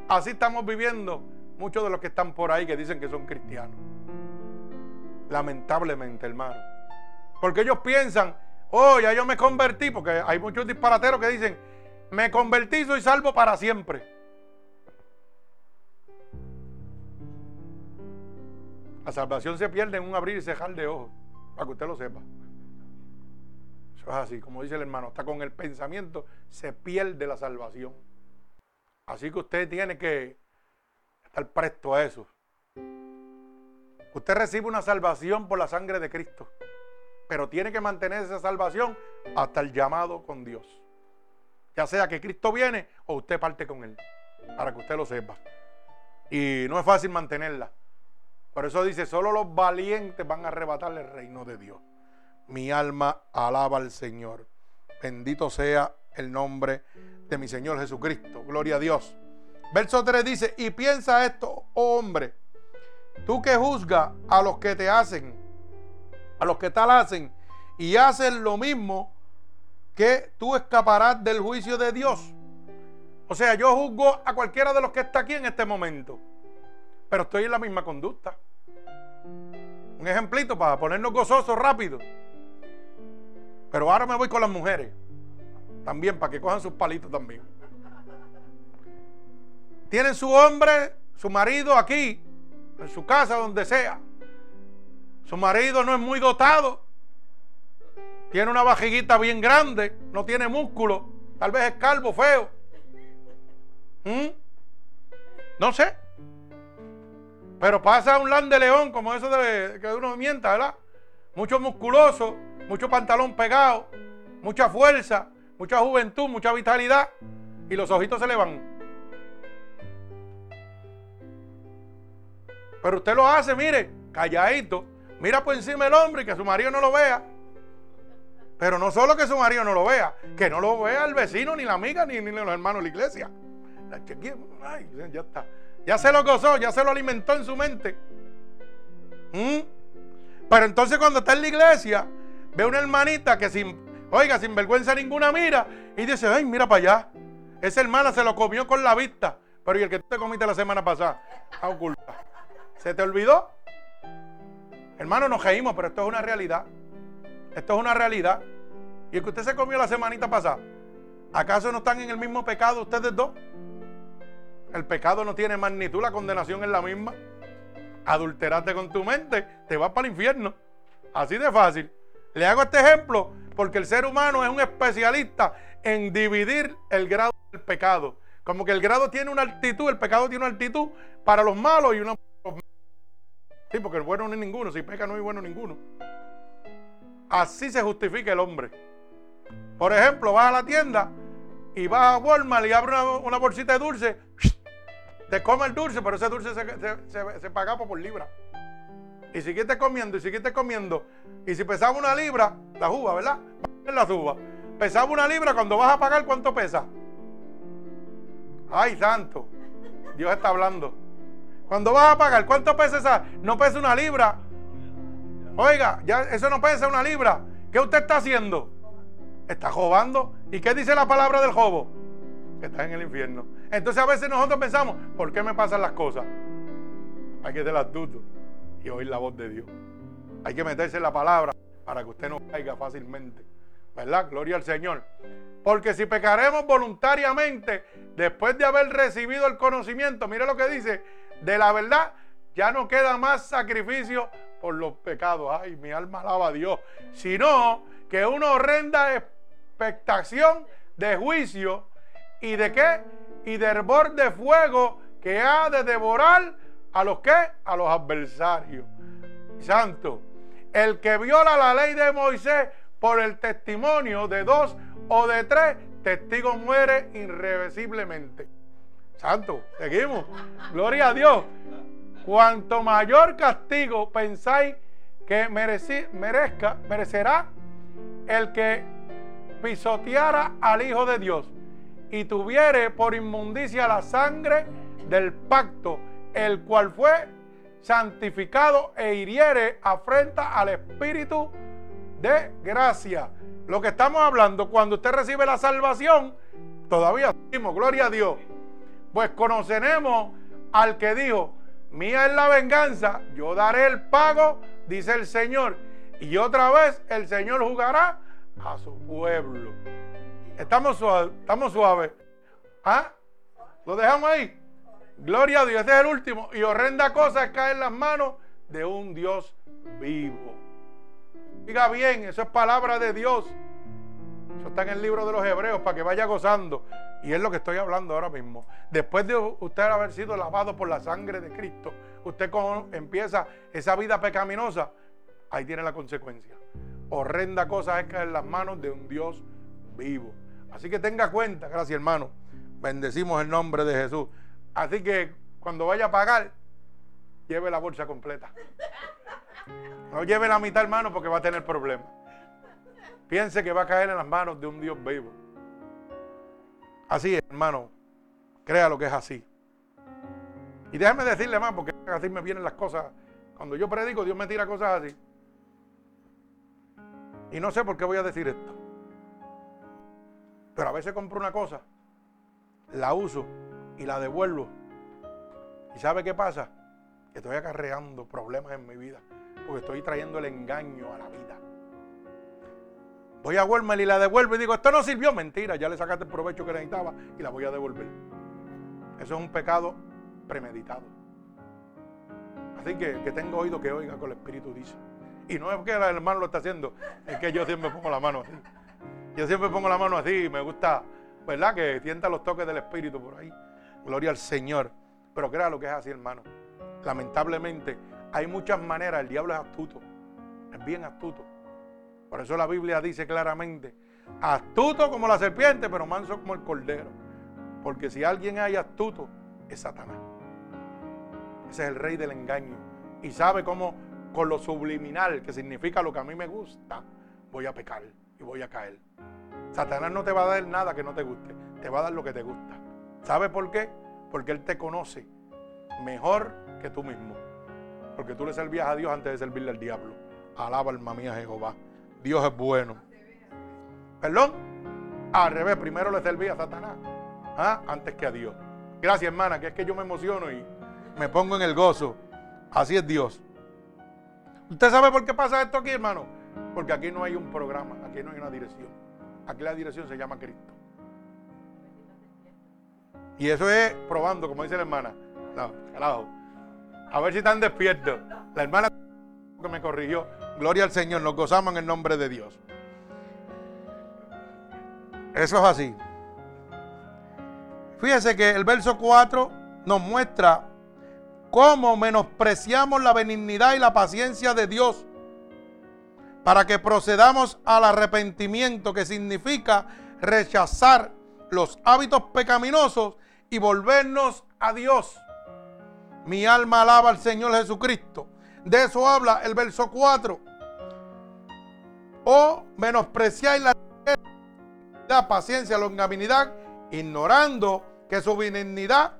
Así estamos viviendo muchos de los que están por ahí que dicen que son cristianos. Lamentablemente, hermano. Porque ellos piensan, oh, ya yo me convertí, porque hay muchos disparateros que dicen, me convertí, soy salvo para siempre. La salvación se pierde en un abrir y cejar de ojos, para que usted lo sepa. Eso es así, como dice el hermano, está con el pensamiento, se pierde la salvación. Así que usted tiene que estar presto a eso. Usted recibe una salvación por la sangre de Cristo, pero tiene que mantener esa salvación hasta el llamado con Dios. Ya sea que Cristo viene o usted parte con Él, para que usted lo sepa. Y no es fácil mantenerla. Por eso dice, solo los valientes van a arrebatar el reino de Dios. Mi alma alaba al Señor. Bendito sea el nombre de mi Señor Jesucristo. Gloria a Dios. Verso 3 dice, y piensa esto, oh hombre, tú que juzgas a los que te hacen, a los que tal hacen, y hacen lo mismo, que tú escaparás del juicio de Dios. O sea, yo juzgo a cualquiera de los que está aquí en este momento, pero estoy en la misma conducta. Un ejemplito para ponernos gozosos rápido. Pero ahora me voy con las mujeres. También, para que cojan sus palitos también. Tienen su hombre, su marido aquí, en su casa, donde sea. Su marido no es muy dotado. Tiene una vajiguita bien grande, no tiene músculo, tal vez es calvo, feo. ¿Mm? No sé. Pero pasa un land de león, como eso de que uno mienta, ¿verdad? Mucho musculoso, mucho pantalón pegado, mucha fuerza, mucha juventud, mucha vitalidad. Y los ojitos se le van. Pero usted lo hace, mire, calladito. Mira por encima el hombre y que su marido no lo vea. Pero no solo que su marido no lo vea, que no lo vea el vecino, ni la amiga, ni, los hermanos de la iglesia. Ay, ya está. Ya se lo gozó, ya se lo alimentó en su mente. ¿Mm? Pero entonces cuando está en la iglesia, ve una hermanita que sin, oiga, sin vergüenza ninguna mira y dice, ay, mira para allá. Esa hermana se lo comió con la vista. Pero ¿y el que tú te comiste la semana pasada? A oculta. ¿Se te olvidó? Hermano, nos reímos, pero esto es una realidad. Esto es una realidad. Y el que usted se comió la semanita pasada, ¿acaso no están en el mismo pecado ustedes dos? El pecado no tiene magnitud, la condenación es la misma. Adulterate con tu mente, te vas para el infierno. Así de fácil. Le hago este ejemplo porque el ser humano es un especialista en dividir el grado del pecado. Como que el grado tiene una altitud, el pecado tiene una altitud para los malos y una Sí, porque el bueno no es ninguno. Si peca no hay bueno ninguno. Así se justifica el hombre. Por ejemplo, vas a la tienda y vas a Walmart y abres una, bolsita de dulce. Te come el dulce, pero ese dulce se, paga por libra. Y siguiste comiendo y siguiste comiendo. Y si pesaba una libra, la uva, ¿verdad? La uva. Pesaba una libra, cuando vas a pagar, ¿cuánto pesa? Ay, santo. Dios está hablando. Cuando vas a pagar, ¿cuánto pesa esa? No pesa una libra. Oiga, ya eso no pesa una libra. ¿Qué usted está haciendo? Está jobando. ¿Y qué dice la palabra del jobo? Que está en el infierno. Entonces a veces nosotros pensamos, ¿por qué me pasan las cosas? Hay que ser astuto y oír la voz de Dios. Hay que meterse en la palabra para que usted no caiga fácilmente. ¿Verdad? Gloria al Señor. Porque si pecaremos voluntariamente después de haber recibido el conocimiento, mire lo que dice, de la verdad, ya no queda más sacrificio por los pecados. Ay, mi alma alaba a Dios. Sino que una horrenda expectación de juicio y de qué? Y de hervor de fuego que ha de devorar a los que? A los adversarios. Santo. El que viola la ley de Moisés por el testimonio de dos o de tres testigos muere irreversiblemente. Santo, seguimos. Gloria a Dios. Cuanto mayor castigo pensáis que merezca, merecerá el que pisoteara al Hijo de Dios y tuviere por inmundicia la sangre del pacto, el cual fue santificado e hiriere afrenta al Espíritu de gracia. Lo que estamos hablando, cuando usted recibe la salvación, todavía decimos, gloria a Dios. Pues conoceremos al que dijo, mía es la venganza, yo daré el pago, dice el Señor. Y otra vez el Señor jugará a su pueblo. Estamos suaves, estamos suaves. ¿Ah? ¿Lo dejamos ahí? Gloria a Dios, este es el último. Y horrenda cosa cae en las manos de un Dios vivo. Diga bien, eso es palabra de Dios. Está en el libro de los Hebreos para que vaya gozando. Y es lo que estoy hablando ahora mismo. Después de usted haber sido lavado por la sangre de Cristo, usted empieza esa vida pecaminosa, ahí tiene la consecuencia. Horrenda cosa es caer en las manos de un Dios vivo. Así que tenga cuenta, gracias hermano. Bendecimos el nombre de Jesús. Así que cuando vaya a pagar, lleve la bolsa completa. No lleve la mitad, hermano, porque va a tener problemas. Piense que va a caer en las manos de un Dios vivo. Así hermano. Crea lo que es así. Y déjeme decirle más, porque así me vienen las cosas. Cuando yo predico, Dios me tira cosas así. Y no sé por qué voy a decir esto. Pero a veces compro una cosa, la uso y la devuelvo. ¿Y sabe qué pasa? Que estoy acarreando problemas en mi vida porque estoy trayendo el engaño a la vida. Voy a Walmart y la devuelvo y digo, esto no sirvió. Mentira, ya le sacaste el provecho que necesitaba y la voy a devolver. Eso es un pecado premeditado. Así que que tenga oído que oiga con el Espíritu dice. Y no es que el hermano lo está haciendo, es que yo siempre pongo la mano así. Yo siempre pongo la mano así y me gusta, ¿verdad? Que sienta los toques del Espíritu por ahí. Gloria al Señor. Pero crea lo que es así, hermano. Lamentablemente, hay muchas maneras, el diablo es astuto, es bien astuto. Por eso la Biblia dice claramente, astuto como la serpiente, pero manso como el cordero. Porque si alguien hay astuto, es Satanás. Ese es el rey del engaño. Y sabe cómo con lo subliminal, que significa lo que a mí me gusta, voy a pecar y voy a caer. Satanás no te va a dar nada que no te guste, te va a dar lo que te gusta. ¿Sabe por qué? Porque Él te conoce mejor que tú mismo porque tú le servías a Dios antes de servirle al diablo. Alaba alma mía Jehová. Dios es bueno. ¿Perdón? Al revés, primero le servía a Satanás ¿ah? antes que a Dios. Gracias, hermana, que es que yo me emociono y me pongo en el gozo. Así es Dios. ¿Usted sabe por qué pasa esto aquí, hermano? Porque aquí no hay un programa, aquí no hay una dirección. Aquí la dirección se llama Cristo. Y eso es probando, como dice la hermana. No, carajo. A ver si están despiertos. La hermana que me corrigió. Gloria al Señor. Nos gozamos en el nombre de Dios. Eso es así. Fíjese que el verso 4 nos muestra cómo menospreciamos la benignidad y la paciencia de Dios para que procedamos al arrepentimiento que significa rechazar los hábitos pecaminosos y volvernos a Dios. Mi alma alaba al Señor Jesucristo. De eso habla el verso 4. O menospreciáis la, la paciencia, la longanimidad, ignorando que su benignidad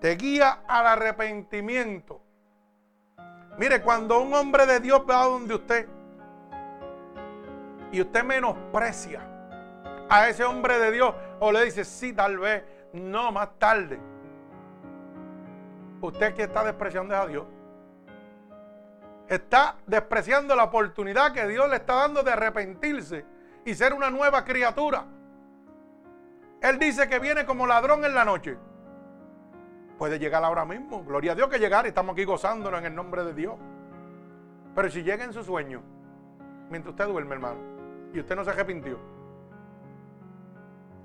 te guía al arrepentimiento. Mire, cuando un hombre de Dios va donde usted y usted menosprecia a ese hombre de Dios o le dice, sí, tal vez, no, más tarde. Usted que está despreciando a Dios. Está despreciando la oportunidad que Dios le está dando de arrepentirse y ser una nueva criatura. Él dice que viene como ladrón en la noche. Puede llegar ahora mismo. Gloria a Dios que llegar estamos aquí gozándolo en el nombre de Dios. Pero si llega en su sueño, mientras usted duerme, hermano, y usted no se arrepintió,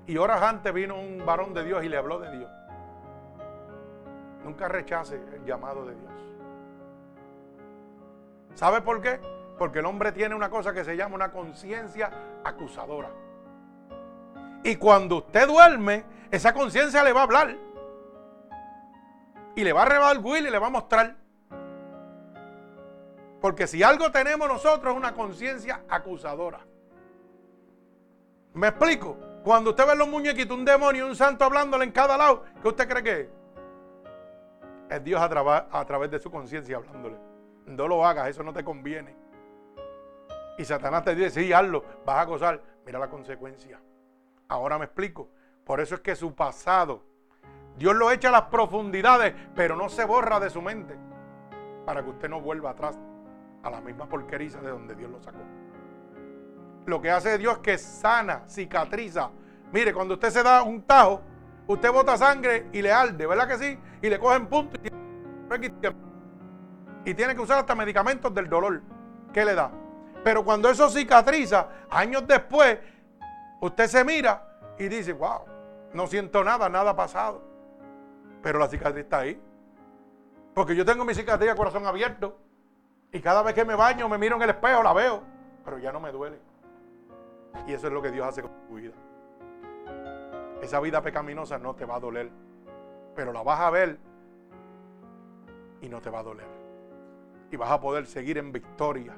y horas antes vino un varón de Dios y le habló de Dios, nunca rechace el llamado de Dios. ¿Sabe por qué? Porque el hombre tiene una cosa que se llama una conciencia acusadora. Y cuando usted duerme, esa conciencia le va a hablar. Y le va a rebalguir y le va a mostrar. Porque si algo tenemos nosotros es una conciencia acusadora. ¿Me explico? Cuando usted ve los muñequitos, un demonio y un santo hablándole en cada lado, ¿qué usted cree que es? Es Dios a, a través de su conciencia hablándole. No lo hagas, eso no te conviene. Y Satanás te dice, sí, hazlo, vas a gozar. Mira la consecuencia. Ahora me explico. Por eso es que su pasado, Dios lo echa a las profundidades, pero no se borra de su mente. Para que usted no vuelva atrás a la misma porqueriza de donde Dios lo sacó. Lo que hace Dios es que sana, cicatriza. Mire, cuando usted se da un tajo, usted bota sangre y le arde, ¿verdad que sí? Y le cogen puntos y tiene que usar hasta medicamentos del dolor. ¿Qué le da? Pero cuando eso cicatriza, años después, Usted se mira y dice, wow, no siento nada, nada ha pasado. Pero la cicatriz está ahí. Porque yo tengo mi cicatriz a corazón abierto. Y cada vez que me baño, me miro en el espejo, la veo. Pero ya no me duele. Y eso es lo que Dios hace con tu vida. Esa vida pecaminosa no te va a doler. Pero la vas a ver y no te va a doler. Y vas a poder seguir en victoria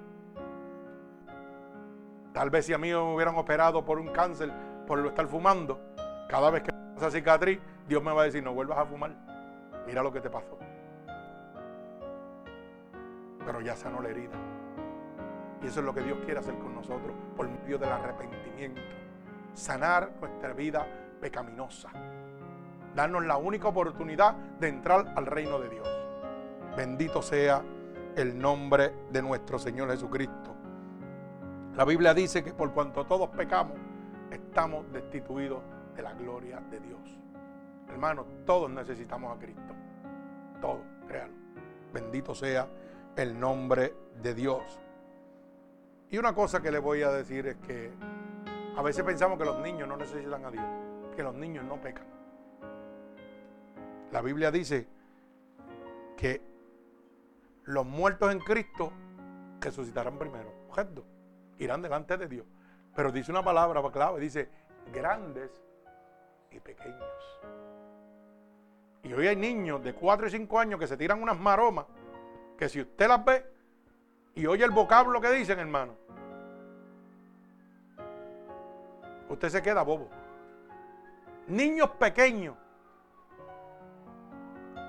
Tal vez si a mí me hubieran operado por un cáncer por estar fumando, cada vez que esa cicatriz, Dios me va a decir, no vuelvas a fumar. Mira lo que te pasó. Pero ya sanó la herida. Y eso es lo que Dios quiere hacer con nosotros por medio del arrepentimiento. Sanar nuestra vida pecaminosa. Darnos la única oportunidad de entrar al reino de Dios. Bendito sea el nombre de nuestro Señor Jesucristo. La Biblia dice que por cuanto todos pecamos, estamos destituidos de la gloria de Dios. Hermanos, todos necesitamos a Cristo. Todos, créanlo. Bendito sea el nombre de Dios. Y una cosa que le voy a decir es que a veces pensamos que los niños no necesitan a Dios, que los niños no pecan. La Biblia dice que los muertos en Cristo resucitarán primero. Irán delante de Dios. Pero dice una palabra clave, dice grandes y pequeños. Y hoy hay niños de 4 y 5 años que se tiran unas maromas, que si usted las ve y oye el vocablo que dicen, hermano, usted se queda bobo. Niños pequeños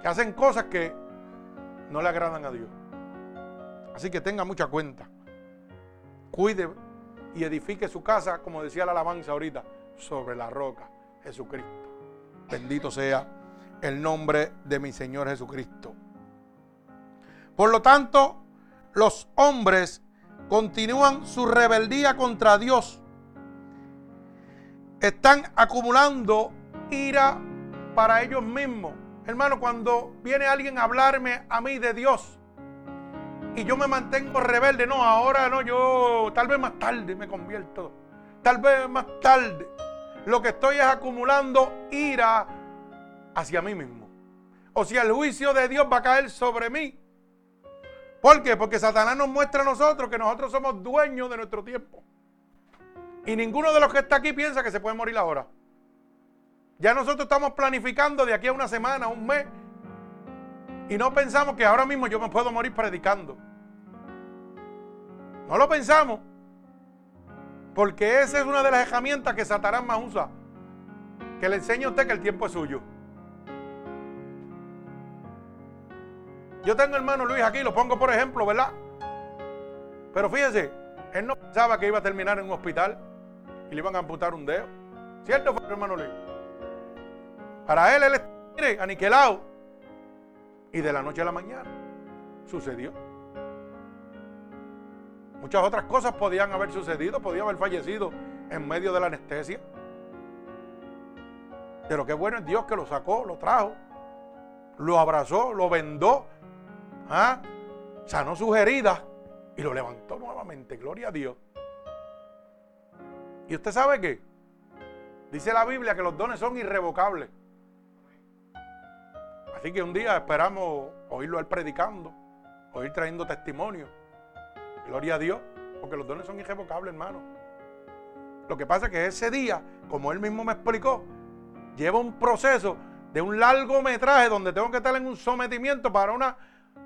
que hacen cosas que no le agradan a Dios. Así que tenga mucha cuenta cuide y edifique su casa, como decía la alabanza ahorita, sobre la roca, Jesucristo. Bendito sea el nombre de mi Señor Jesucristo. Por lo tanto, los hombres continúan su rebeldía contra Dios. Están acumulando ira para ellos mismos. Hermano, cuando viene alguien a hablarme a mí de Dios, y yo me mantengo rebelde. No, ahora no, yo tal vez más tarde me convierto. Tal vez más tarde. Lo que estoy es acumulando ira hacia mí mismo. o si el juicio de Dios va a caer sobre mí. ¿Por qué? Porque Satanás nos muestra a nosotros que nosotros somos dueños de nuestro tiempo. Y ninguno de los que está aquí piensa que se puede morir ahora. Ya nosotros estamos planificando de aquí a una semana, un mes. Y no pensamos que ahora mismo yo me puedo morir predicando. No lo pensamos. Porque esa es una de las herramientas que Satanás más usa. Que le enseñe a usted que el tiempo es suyo. Yo tengo hermano Luis aquí, lo pongo por ejemplo, ¿verdad? Pero fíjese, él no pensaba que iba a terminar en un hospital y le iban a amputar un dedo. ¿Cierto, hermano Luis? Para él, él está aniquilado. Y de la noche a la mañana sucedió. Muchas otras cosas podían haber sucedido, podía haber fallecido en medio de la anestesia. Pero qué bueno es Dios que lo sacó, lo trajo, lo abrazó, lo vendó, ¿ah? sanó sus heridas y lo levantó nuevamente. Gloria a Dios. ¿Y usted sabe qué? Dice la Biblia que los dones son irrevocables. Así que un día esperamos oírlo él predicando, oír trayendo testimonio. Gloria a Dios, porque los dones son irrevocables, hermano. Lo que pasa es que ese día, como él mismo me explicó, lleva un proceso de un largometraje donde tengo que estar en un sometimiento para una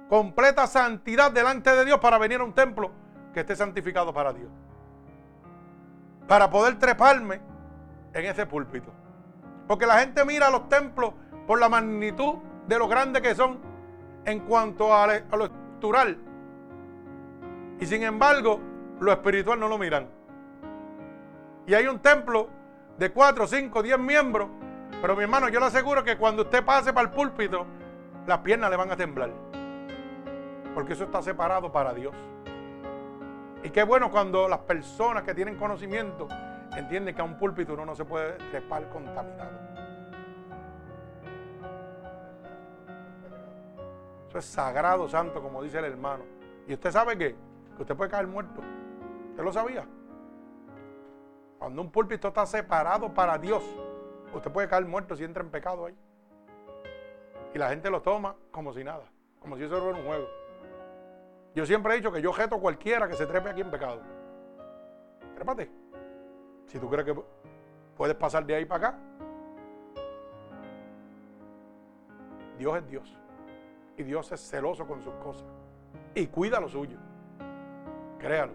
completa santidad delante de Dios para venir a un templo que esté santificado para Dios. Para poder treparme en ese púlpito. Porque la gente mira los templos por la magnitud de lo grandes que son en cuanto a, lo estructural. Y sin embargo, lo espiritual no lo miran. Y hay un templo de 4, 5, 10 miembros. Pero mi hermano, yo le aseguro que cuando usted pase para el púlpito, las piernas le van a temblar. Porque eso está separado para Dios. Y qué bueno cuando las personas que tienen conocimiento entienden que a un púlpito uno no se puede trepar contaminado. Es sagrado, santo, como dice el hermano. ¿Y usted sabe qué? Que usted puede caer muerto. ¿Usted lo sabía? Cuando un púlpito está separado para Dios, usted puede caer muerto si entra en pecado ahí. Y la gente lo toma como si nada, como si eso fuera un juego. Yo siempre he dicho que yo objeto a cualquiera que se trepe aquí en pecado. Trépate. Si tú crees que puedes pasar de ahí para acá. Dios es Dios. Y Dios es celoso con sus cosas. Y cuida lo suyo. Créalo.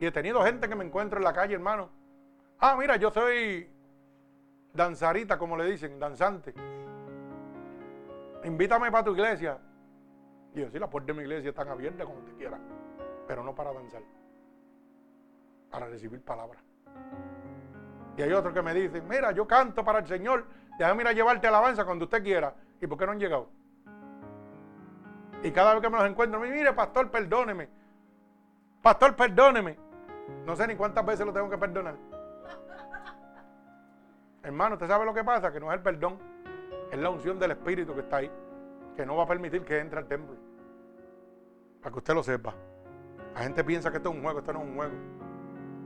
Y he tenido gente que me encuentro en la calle, hermano. Ah, mira, yo soy danzarita, como le dicen, danzante. Invítame para tu iglesia. Y yo, sí, las puertas de mi iglesia están abiertas como te quiera. Pero no para danzar. Para recibir palabras. Y hay otros que me dicen, mira, yo canto para el Señor Déjame ir a llevarte alabanza cuando usted quiera. ¿Y por qué no han llegado? Y cada vez que me los encuentro, mire, pastor, perdóneme. Pastor, perdóneme. No sé ni cuántas veces lo tengo que perdonar. Hermano, ¿usted sabe lo que pasa? Que no es el perdón, es la unción del Espíritu que está ahí, que no va a permitir que entre al templo. Para que usted lo sepa. La gente piensa que esto es un juego, esto no es un juego.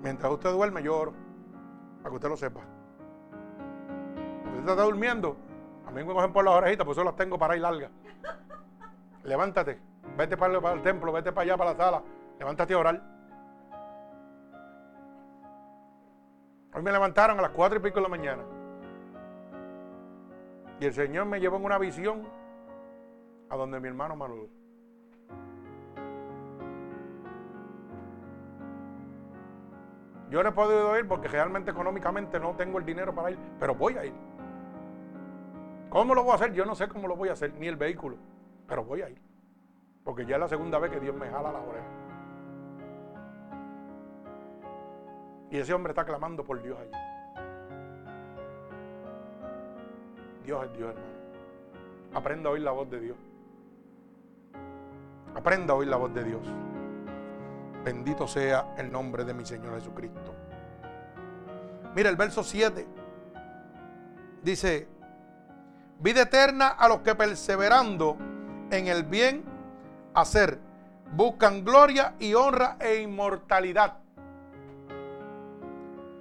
Mientras usted duerme, yo oro. Para que usted lo sepa usted está durmiendo, a mí me cogen por las orejitas, pues eso las tengo para ir largas. Levántate, vete para el, templo, vete para allá, para la sala, levántate a orar. Hoy me levantaron a las cuatro y pico de la mañana. Y el Señor me llevó en una visión a donde mi hermano Manuel. Yo no he podido ir porque realmente económicamente no tengo el dinero para ir, pero voy a ir. ¿Cómo lo voy a hacer? Yo no sé cómo lo voy a hacer, ni el vehículo, pero voy a ir. Porque ya es la segunda vez que Dios me jala la oreja. Y ese hombre está clamando por Dios allí. Dios es Dios, hermano. Aprenda a oír la voz de Dios. Aprenda a oír la voz de Dios. Bendito sea el nombre de mi Señor Jesucristo. Mira el verso 7. Dice, Vida eterna a los que perseverando en el bien hacer, buscan gloria y honra e inmortalidad.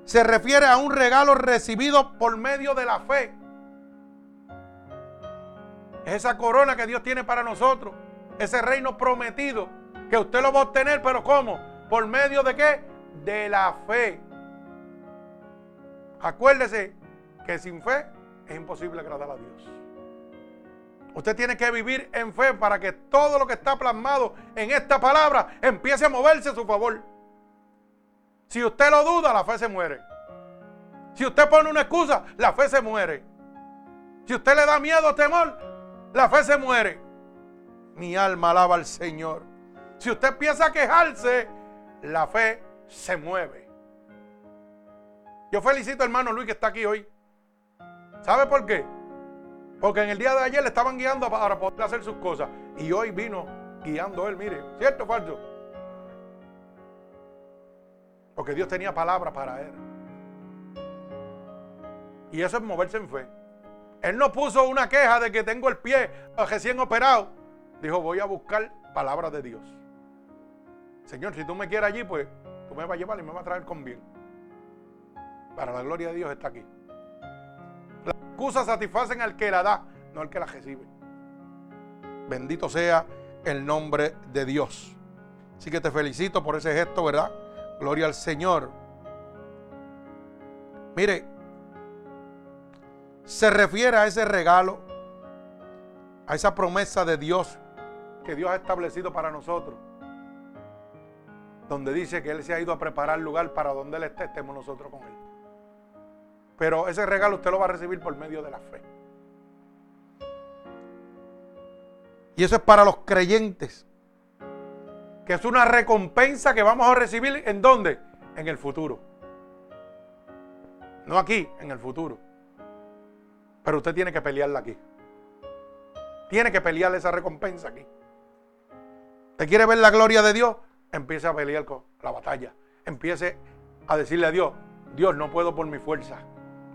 Se refiere a un regalo recibido por medio de la fe. Es esa corona que Dios tiene para nosotros. Ese reino prometido. Que usted lo va a obtener, pero ¿cómo? ¿Por medio de qué? De la fe. Acuérdese que sin fe es imposible agradar a Dios. Usted tiene que vivir en fe para que todo lo que está plasmado en esta palabra empiece a moverse a su favor. Si usted lo duda, la fe se muere. Si usted pone una excusa, la fe se muere. Si usted le da miedo o temor, la fe se muere. Mi alma alaba al Señor. Si usted empieza a quejarse, la fe se mueve. Yo felicito al hermano Luis que está aquí hoy. ¿Sabe por qué? Porque en el día de ayer le estaban guiando para poder hacer sus cosas. Y hoy vino guiando él, mire, ¿cierto o falso? Porque Dios tenía palabras para él. Y eso es moverse en fe. Él no puso una queja de que tengo el pie recién operado. Dijo, voy a buscar palabras de Dios. Señor, si tú me quieres allí, pues tú me vas a llevar y me vas a traer con bien. Para la gloria de Dios está aquí. Excusas satisfacen al que la da, no al que la recibe. Bendito sea el nombre de Dios. Así que te felicito por ese gesto, ¿verdad? Gloria al Señor. Mire, se refiere a ese regalo, a esa promesa de Dios que Dios ha establecido para nosotros. Donde dice que Él se ha ido a preparar lugar para donde Él esté, estemos nosotros con Él. Pero ese regalo usted lo va a recibir por medio de la fe. Y eso es para los creyentes. Que es una recompensa que vamos a recibir en dónde? En el futuro. No aquí, en el futuro. Pero usted tiene que pelearla aquí. Tiene que pelear esa recompensa aquí. ¿Usted quiere ver la gloria de Dios? Empiece a pelear con la batalla. Empiece a decirle a Dios, Dios, no puedo por mi fuerza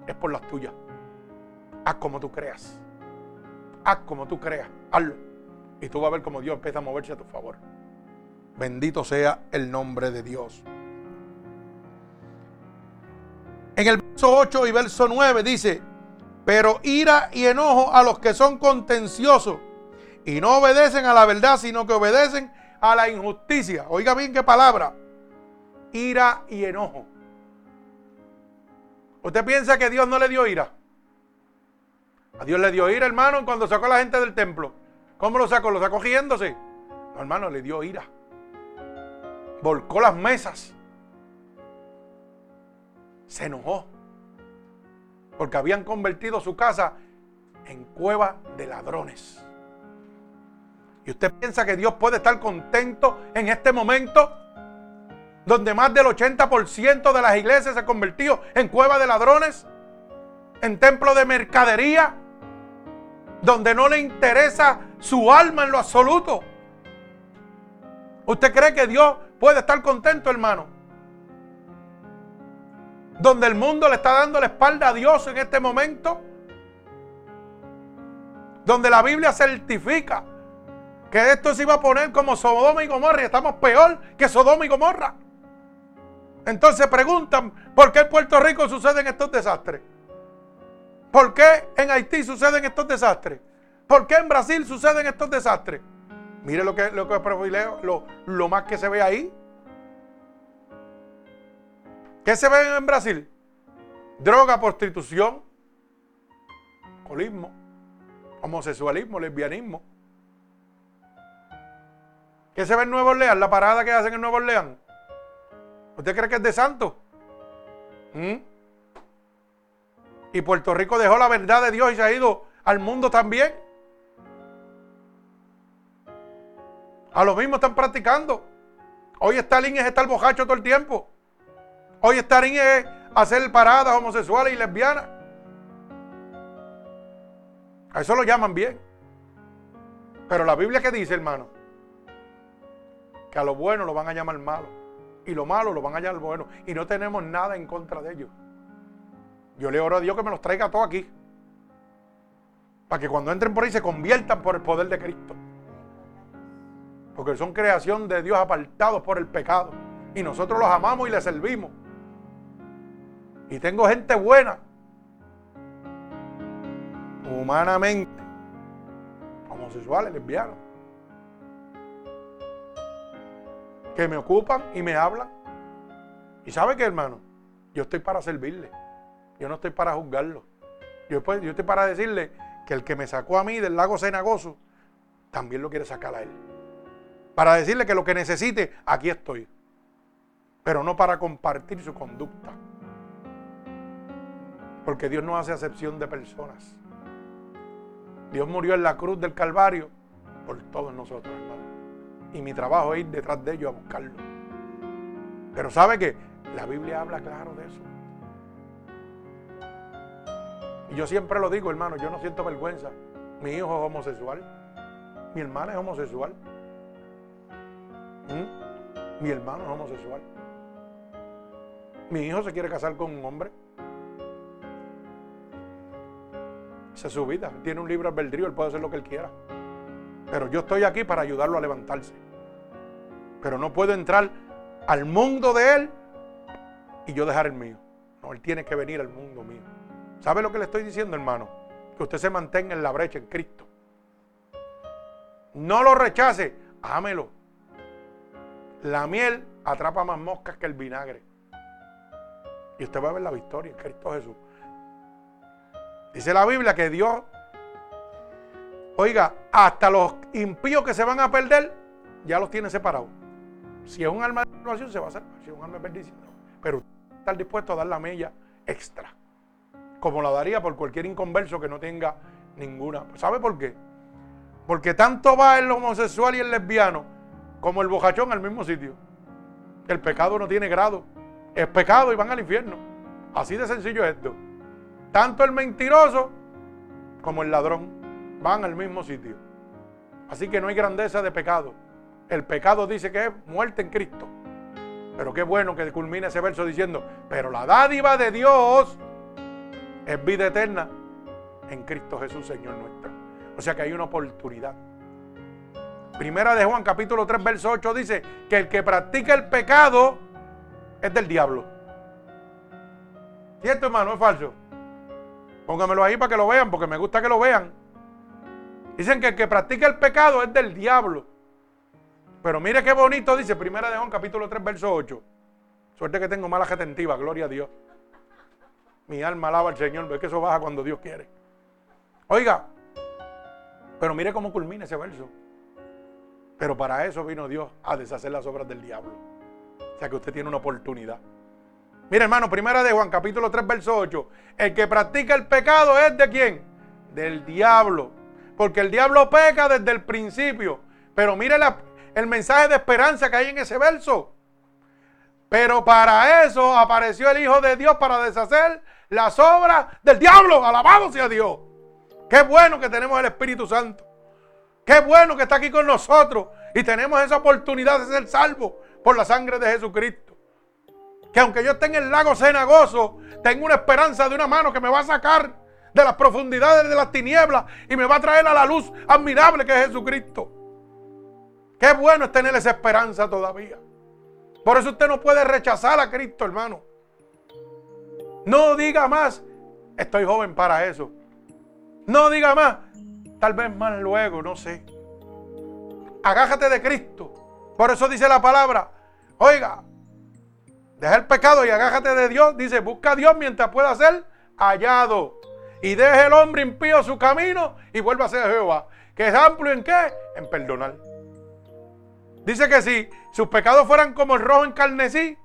es por las tuyas. Haz como tú creas. Haz como tú creas. Hazlo. Y tú vas a ver cómo Dios empieza a moverse a tu favor. Bendito sea el nombre de Dios. En el verso 8 y verso 9 dice, pero ira y enojo a los que son contenciosos y no obedecen a la verdad, sino que obedecen a la injusticia. Oiga bien qué palabra. Ira y enojo. ¿Usted piensa que Dios no le dio ira? A Dios le dio ira, hermano, cuando sacó a la gente del templo. ¿Cómo lo sacó? ¿Lo sacó giéndose? No, hermano, le dio ira. Volcó las mesas. Se enojó. Porque habían convertido su casa en cueva de ladrones. ¿Y usted piensa que Dios puede estar contento en este momento? Donde más del 80% de las iglesias se ha convertido en cueva de ladrones, en templo de mercadería, donde no le interesa su alma en lo absoluto. ¿Usted cree que Dios puede estar contento, hermano? Donde el mundo le está dando la espalda a Dios en este momento. Donde la Biblia certifica que esto se iba a poner como Sodoma y Gomorra y estamos peor que Sodoma y Gomorra. Entonces preguntan, ¿por qué en Puerto Rico suceden estos desastres? ¿Por qué en Haití suceden estos desastres? ¿Por qué en Brasil suceden estos desastres? Mire lo que, lo que lo, lo más que se ve ahí. ¿Qué se ve en Brasil? Droga, prostitución, alcoholismo, homosexualismo, lesbianismo. ¿Qué se ve en Nuevo Orleans? La parada que hacen en Nuevo Orleans. ¿Usted cree que es de santo? ¿Mm? Y Puerto Rico dejó la verdad de Dios y se ha ido al mundo también. A lo mismo están practicando. Hoy Stalin es estar bojacho todo el tiempo. Hoy Stalin es hacer paradas homosexuales y lesbianas. A eso lo llaman bien. Pero la Biblia que dice, hermano, que a lo bueno lo van a llamar malo y lo malo lo van a hallar bueno. Y no tenemos nada en contra de ellos. Yo le oro a Dios que me los traiga todos aquí. Para que cuando entren por ahí se conviertan por el poder de Cristo. Porque son creación de Dios apartados por el pecado. Y nosotros los amamos y les servimos. Y tengo gente buena. Humanamente. homosexuales, lesbianos, que me ocupan y me hablan. ¿Y sabe qué, hermano? Yo estoy para servirle. Yo no estoy para juzgarlo. Yo, yo estoy para decirle que el que me sacó a mí del lago Cenagoso, también lo quiere sacar a él. Para decirle que lo que necesite, aquí estoy. Pero no para compartir su conducta. Porque Dios no hace acepción de personas. Dios murió en la cruz del Calvario por todos nosotros, hermano. Y mi trabajo es ir detrás de ellos a buscarlo. Pero ¿sabe que La Biblia habla claro de eso. Y yo siempre lo digo, hermano, yo no siento vergüenza. Mi hijo es homosexual. Mi hermana es homosexual. ¿Mm? Mi hermano es homosexual. Mi hijo se quiere casar con un hombre. Esa es su vida. Tiene un libro albedrío, él puede hacer lo que él quiera. Pero yo estoy aquí para ayudarlo a levantarse. Pero no puedo entrar al mundo de él y yo dejar el mío. No, él tiene que venir al mundo mío. ¿Sabe lo que le estoy diciendo, hermano? Que usted se mantenga en la brecha en Cristo. No lo rechace, ámelo. La miel atrapa más moscas que el vinagre. Y usted va a ver la victoria en Cristo Jesús. Dice la Biblia que Dios, oiga, hasta los impíos que se van a perder, ya los tiene separados. Si es un alma de salvación, se va a hacer. Si es un alma de perdición, no. Pero está dispuesto a dar la mella extra. Como la daría por cualquier inconverso que no tenga ninguna. ¿Sabe por qué? Porque tanto va el homosexual y el lesbiano como el bojachón al mismo sitio. El pecado no tiene grado. Es pecado y van al infierno. Así de sencillo es esto. Tanto el mentiroso como el ladrón van al mismo sitio. Así que no hay grandeza de pecado. El pecado dice que es muerte en Cristo. Pero qué bueno que culmine ese verso diciendo, pero la dádiva de Dios es vida eterna en Cristo Jesús, Señor nuestro. O sea que hay una oportunidad. Primera de Juan capítulo 3, verso 8 dice que el que practica el pecado es del diablo. ¿Cierto, hermano? ¿Es falso? Póngamelo ahí para que lo vean, porque me gusta que lo vean. Dicen que el que practica el pecado es del diablo. Pero mire qué bonito dice Primera de Juan capítulo 3 verso 8. Suerte que tengo mala retentiva, gloria a Dios. Mi alma alaba al Señor, ve que eso baja cuando Dios quiere. Oiga, pero mire cómo culmina ese verso. Pero para eso vino Dios a deshacer las obras del diablo. O sea que usted tiene una oportunidad. Mire, hermano, primera de Juan, capítulo 3, verso 8. El que practica el pecado es de quién? Del diablo. Porque el diablo peca desde el principio. Pero mire el mensaje de esperanza que hay en ese verso. Pero para eso apareció el Hijo de Dios para deshacer las obras del diablo. Alabado sea Dios. Qué bueno que tenemos el Espíritu Santo. Qué bueno que está aquí con nosotros. Y tenemos esa oportunidad de ser salvos por la sangre de Jesucristo que aunque yo esté en el lago cenagoso, tengo una esperanza de una mano que me va a sacar de las profundidades de las tinieblas y me va a traer a la luz admirable que es Jesucristo. Qué bueno es tener esa esperanza todavía. Por eso usted no puede rechazar a Cristo, hermano. No diga más, estoy joven para eso. No diga más, tal vez más luego, no sé. Agájate de Cristo. Por eso dice la palabra, oiga, Deja el pecado y agájate de Dios. Dice, busca a Dios mientras pueda ser hallado. Y deje el hombre impío su camino y vuelva a ser Jehová. Que es amplio en qué? En perdonar. Dice que si sus pecados fueran como el rojo en carnesí,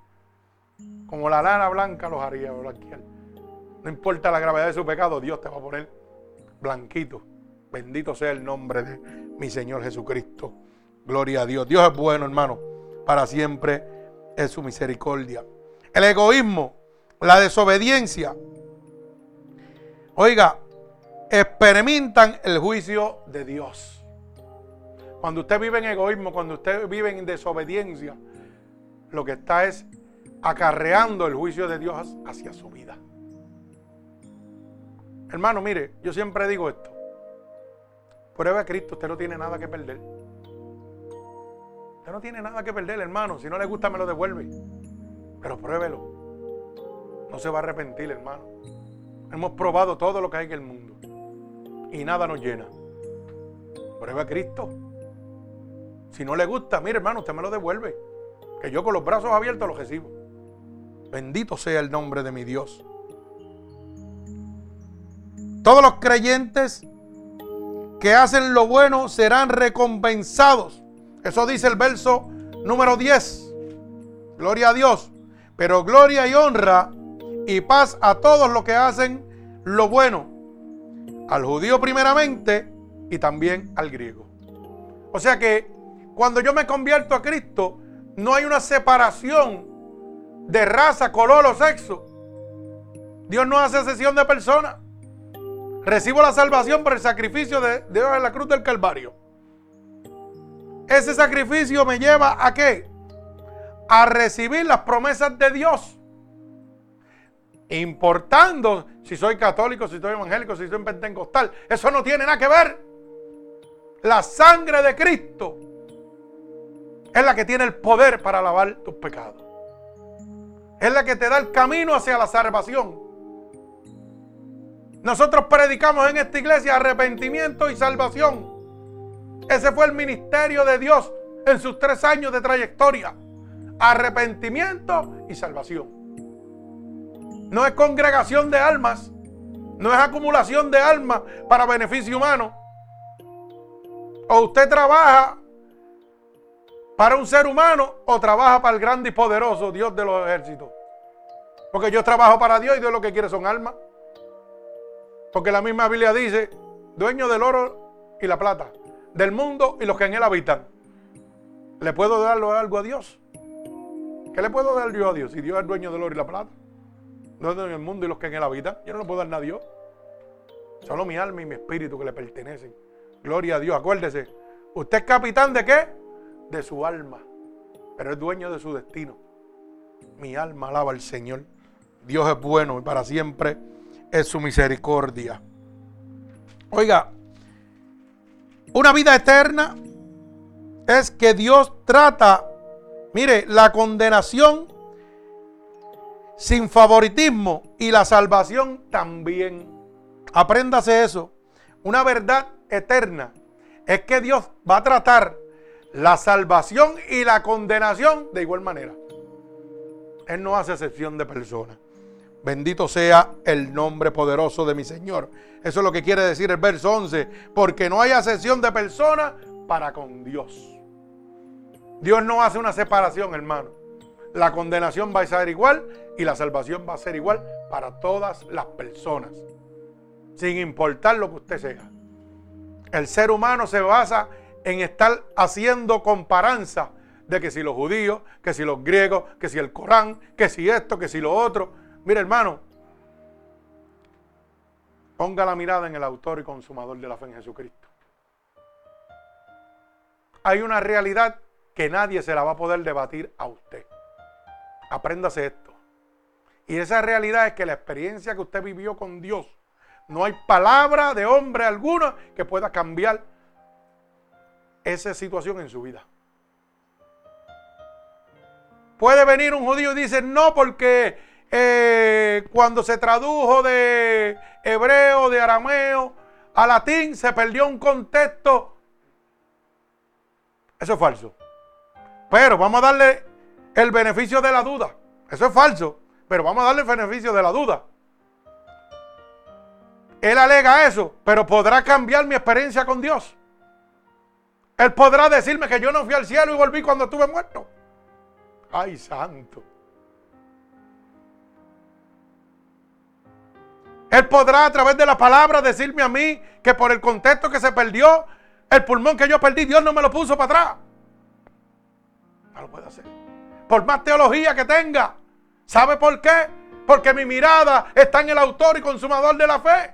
como la lana blanca los haría. No importa la gravedad de su pecado, Dios te va a poner blanquito. Bendito sea el nombre de mi Señor Jesucristo. Gloria a Dios. Dios es bueno, hermano, para siempre es su misericordia. El egoísmo, la desobediencia. Oiga, experimentan el juicio de Dios. Cuando usted vive en egoísmo, cuando usted vive en desobediencia, lo que está es acarreando el juicio de Dios hacia su vida. Hermano, mire, yo siempre digo esto. Prueba a Cristo, usted no tiene nada que perder. Usted no tiene nada que perder, hermano. Si no le gusta, me lo devuelve. Pero pruébelo. No se va a arrepentir, hermano. Hemos probado todo lo que hay en el mundo. Y nada nos llena. Prueba a Cristo. Si no le gusta, mire hermano, usted me lo devuelve. Que yo con los brazos abiertos lo recibo. Bendito sea el nombre de mi Dios. Todos los creyentes que hacen lo bueno serán recompensados. Eso dice el verso número 10. Gloria a Dios. Pero gloria y honra y paz a todos los que hacen lo bueno. Al judío primeramente y también al griego. O sea que cuando yo me convierto a Cristo, no hay una separación de raza, color o sexo. Dios no hace sesión de personas. Recibo la salvación por el sacrificio de Dios en la cruz del Calvario. Ese sacrificio me lleva a qué? A recibir las promesas de Dios. Importando si soy católico, si soy evangélico, si soy pentecostal. Eso no tiene nada que ver. La sangre de Cristo es la que tiene el poder para lavar tus pecados. Es la que te da el camino hacia la salvación. Nosotros predicamos en esta iglesia arrepentimiento y salvación. Ese fue el ministerio de Dios en sus tres años de trayectoria. Arrepentimiento y salvación. No es congregación de almas. No es acumulación de almas para beneficio humano. O usted trabaja para un ser humano o trabaja para el grande y poderoso Dios de los ejércitos. Porque yo trabajo para Dios y Dios lo que quiere son almas. Porque la misma Biblia dice, dueño del oro y la plata, del mundo y los que en él habitan. ¿Le puedo dar algo a Dios? ¿Qué le puedo dar yo a Dios si Dios es dueño del oro y la plata? Dueño del mundo y los que en él habitan. Yo no le puedo dar nada a Dios. Solo mi alma y mi espíritu que le pertenecen. Gloria a Dios. Acuérdese. ¿Usted es capitán de qué? De su alma. Pero es dueño de su destino. Mi alma alaba al Señor. Dios es bueno y para siempre es su misericordia. Oiga, una vida eterna es que Dios trata, mire, la condenación sin favoritismo y la salvación también. Apréndase eso. Una verdad eterna es que Dios va a tratar la salvación y la condenación de igual manera. Él no hace excepción de personas. Bendito sea el nombre poderoso de mi Señor. Eso es lo que quiere decir el verso 11. Porque no hay ascensión de personas para con Dios. Dios no hace una separación, hermano. La condenación va a ser igual y la salvación va a ser igual para todas las personas. Sin importar lo que usted sea. El ser humano se basa en estar haciendo comparanza de que si los judíos, que si los griegos, que si el Corán, que si esto, que si lo otro. Mira, hermano, ponga la mirada en el autor y consumador de la fe en Jesucristo. Hay una realidad que nadie se la va a poder debatir a usted. Apréndase esto. Y esa realidad es que la experiencia que usted vivió con Dios, no hay palabra de hombre alguno que pueda cambiar esa situación en su vida. Puede venir un judío y dice, no, porque eh, cuando se tradujo de hebreo, de arameo a latín, se perdió un contexto. Eso es falso. Pero vamos a darle el beneficio de la duda. Eso es falso. Pero vamos a darle el beneficio de la duda. Él alega eso, pero podrá cambiar mi experiencia con Dios. Él podrá decirme que yo no fui al cielo y volví cuando estuve muerto. Ay, santo. Él podrá a través de la palabra decirme a mí que por el contexto que se perdió, el pulmón que yo perdí, Dios no me lo puso para atrás. No lo puede hacer. Por más teología que tenga. ¿Sabe por qué? Porque mi mirada está en el autor y consumador de la fe.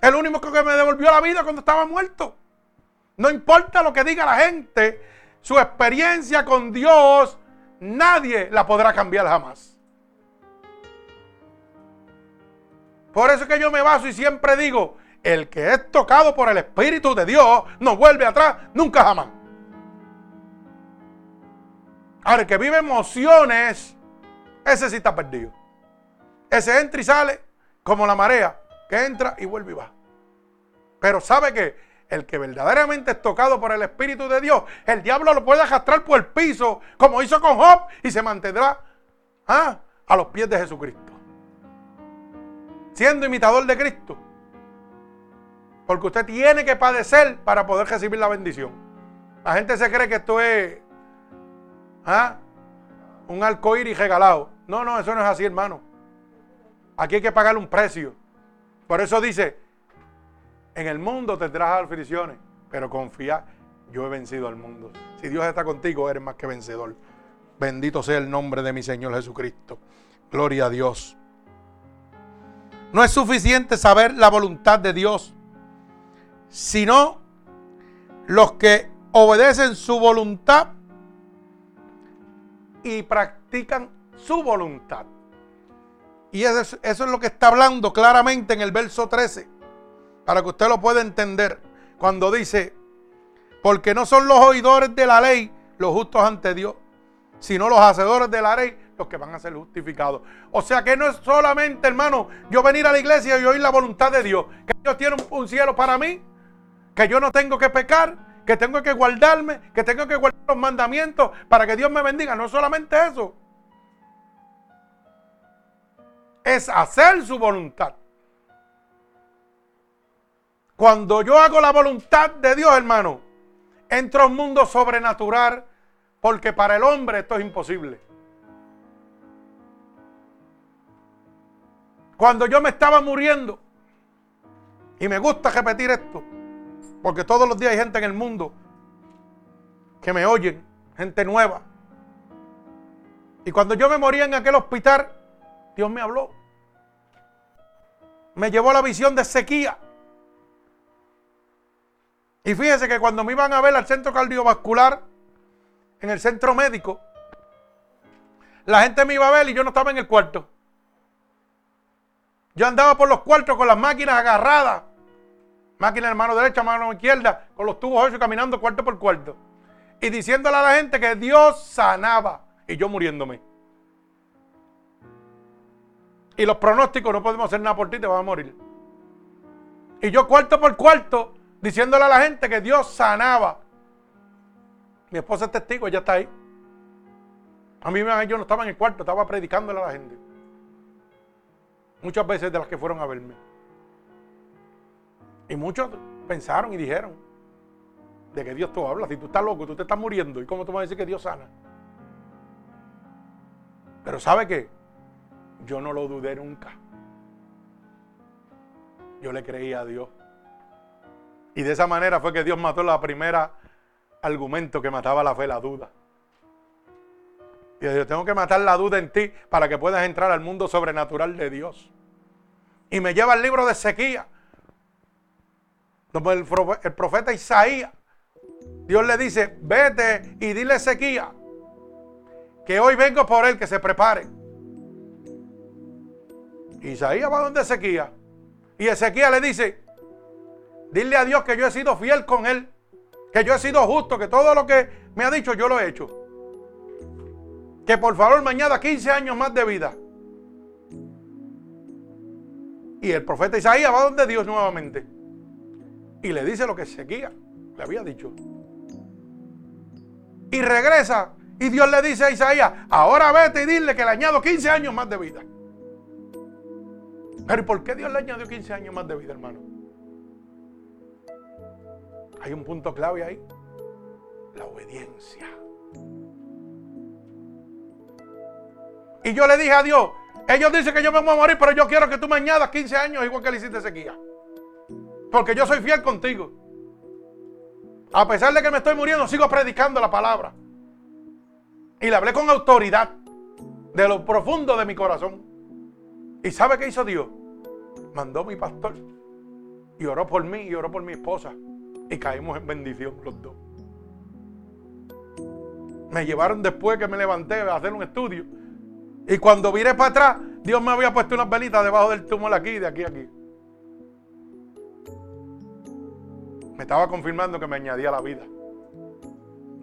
El único que me devolvió la vida cuando estaba muerto. No importa lo que diga la gente, su experiencia con Dios, nadie la podrá cambiar jamás. Por eso es que yo me baso y siempre digo, el que es tocado por el Espíritu de Dios no vuelve atrás nunca jamás. Ahora, el que vive emociones, ese sí está perdido. Ese entra y sale como la marea, que entra y vuelve y va. Pero sabe que el que verdaderamente es tocado por el Espíritu de Dios, el diablo lo puede arrastrar por el piso, como hizo con Job, y se mantendrá ¿ah? a los pies de Jesucristo. Siendo imitador de Cristo. Porque usted tiene que padecer para poder recibir la bendición. La gente se cree que esto es ¿ah? un arcoíris regalado. No, no, eso no es así, hermano. Aquí hay que pagar un precio. Por eso dice, en el mundo tendrás aflicciones, pero confía, yo he vencido al mundo. Si Dios está contigo, eres más que vencedor. Bendito sea el nombre de mi Señor Jesucristo. Gloria a Dios. No es suficiente saber la voluntad de Dios, sino los que obedecen su voluntad y practican su voluntad. Y eso es, eso es lo que está hablando claramente en el verso 13 para que usted lo pueda entender, cuando dice, porque no son los oidores de la ley los justos ante Dios, sino los hacedores de la ley los que van a ser justificados. O sea que no es solamente, hermano, yo venir a la iglesia y oír la voluntad de Dios, que Dios tiene un, cielo para mí, que yo no tengo que pecar, que tengo que guardarme, que tengo que guardar los mandamientos para que Dios me bendiga. No solamente eso. Es hacer su voluntad. Cuando yo hago la voluntad de Dios, hermano, entro a un mundo sobrenatural porque para el hombre esto es imposible. Cuando yo me estaba muriendo, y me gusta repetir esto, porque todos los días hay gente en el mundo que me oyen, gente nueva. Y cuando yo me moría en aquel hospital, Dios me habló. Me llevó a la visión de sequía. Y fíjese que cuando me iban a ver al centro cardiovascular, en el centro médico, la gente me iba a ver y yo no estaba en el cuarto. Yo andaba por los cuartos con las máquinas agarradas. Máquina en mano derecha, mano izquierda, con los tubos ocho caminando cuarto por cuarto. Y diciéndole a la gente que Dios sanaba. Y yo muriéndome. Y los pronósticos, no podemos hacer nada por ti, te vas a morir. Y yo cuarto por cuarto diciéndole a la gente que Dios sanaba. Mi esposa es testigo, ella está ahí. A mí yo no estaba en el cuarto, estaba predicándole a la gente. Muchas veces de las que fueron a verme. Y muchos pensaron y dijeron de que Dios te habla. Si tú estás loco, tú te estás muriendo. ¿Y cómo tú vas a decir que Dios sana? Pero ¿sabe qué? Yo no lo dudé nunca. Yo le creí a Dios. Y de esa manera fue que Dios mató la primera argumento que mataba la fe, la duda. Y yo tengo que matar la duda en ti para que puedas entrar al mundo sobrenatural de Dios. Y me lleva el libro de Ezequiel. El, profeta Isaías, Dios le dice, vete y dile a Ezequiel que hoy vengo por él, que se prepare. Isaías va donde Ezequiel. Y Ezequiel le dice, Dile a Dios que yo he sido fiel con Él. Que yo he sido justo. Que todo lo que me ha dicho yo lo he hecho. Que por favor me añada 15 años más de vida. Y el profeta Isaías va donde Dios nuevamente. Y le dice lo que seguía. Le había dicho. Y regresa. Y Dios le dice a Isaías, ahora vete y dile que le añado 15 años más de vida. Pero ¿y por qué Dios le añadió 15 años más de vida, hermano? Hay un punto clave ahí. La obediencia. Y yo le dije a Dios, ellos dicen que yo me voy a morir, pero yo quiero que tú me añadas 15 años igual que le hiciste sequía. Porque yo soy fiel contigo. A pesar de que me estoy muriendo, sigo predicando la palabra. Y le hablé con autoridad de lo profundo de mi corazón. ¿Y sabe qué hizo Dios? Mandó mi pastor y oró por mí y oró por mi esposa y caímos en bendición los dos. Me llevaron después que me levanté a hacer un estudio. Y cuando viré para atrás, Dios me había puesto unas velitas debajo del túmulo aquí, de aquí a aquí. Me estaba confirmando que me añadía la vida.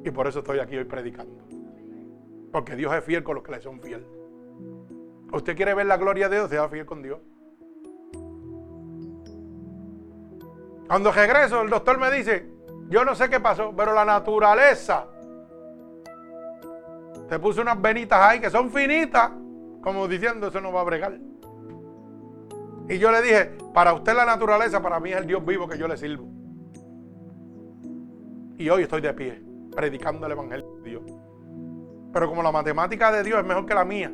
Y por eso estoy aquí hoy predicando. Porque Dios es fiel con los que le son fiel. ¿Usted quiere ver la gloria de Dios? Sea fiel con Dios. Cuando regreso, el doctor me dice, yo no sé qué pasó, pero la naturaleza te puso unas venitas ahí que son finitas, como diciendo, eso no va a bregar. Y yo le dije, para usted la naturaleza, para mí es el Dios vivo que yo le sirvo. Y hoy estoy de pie, predicando el Evangelio de Dios. Pero como la matemática de Dios es mejor que la mía,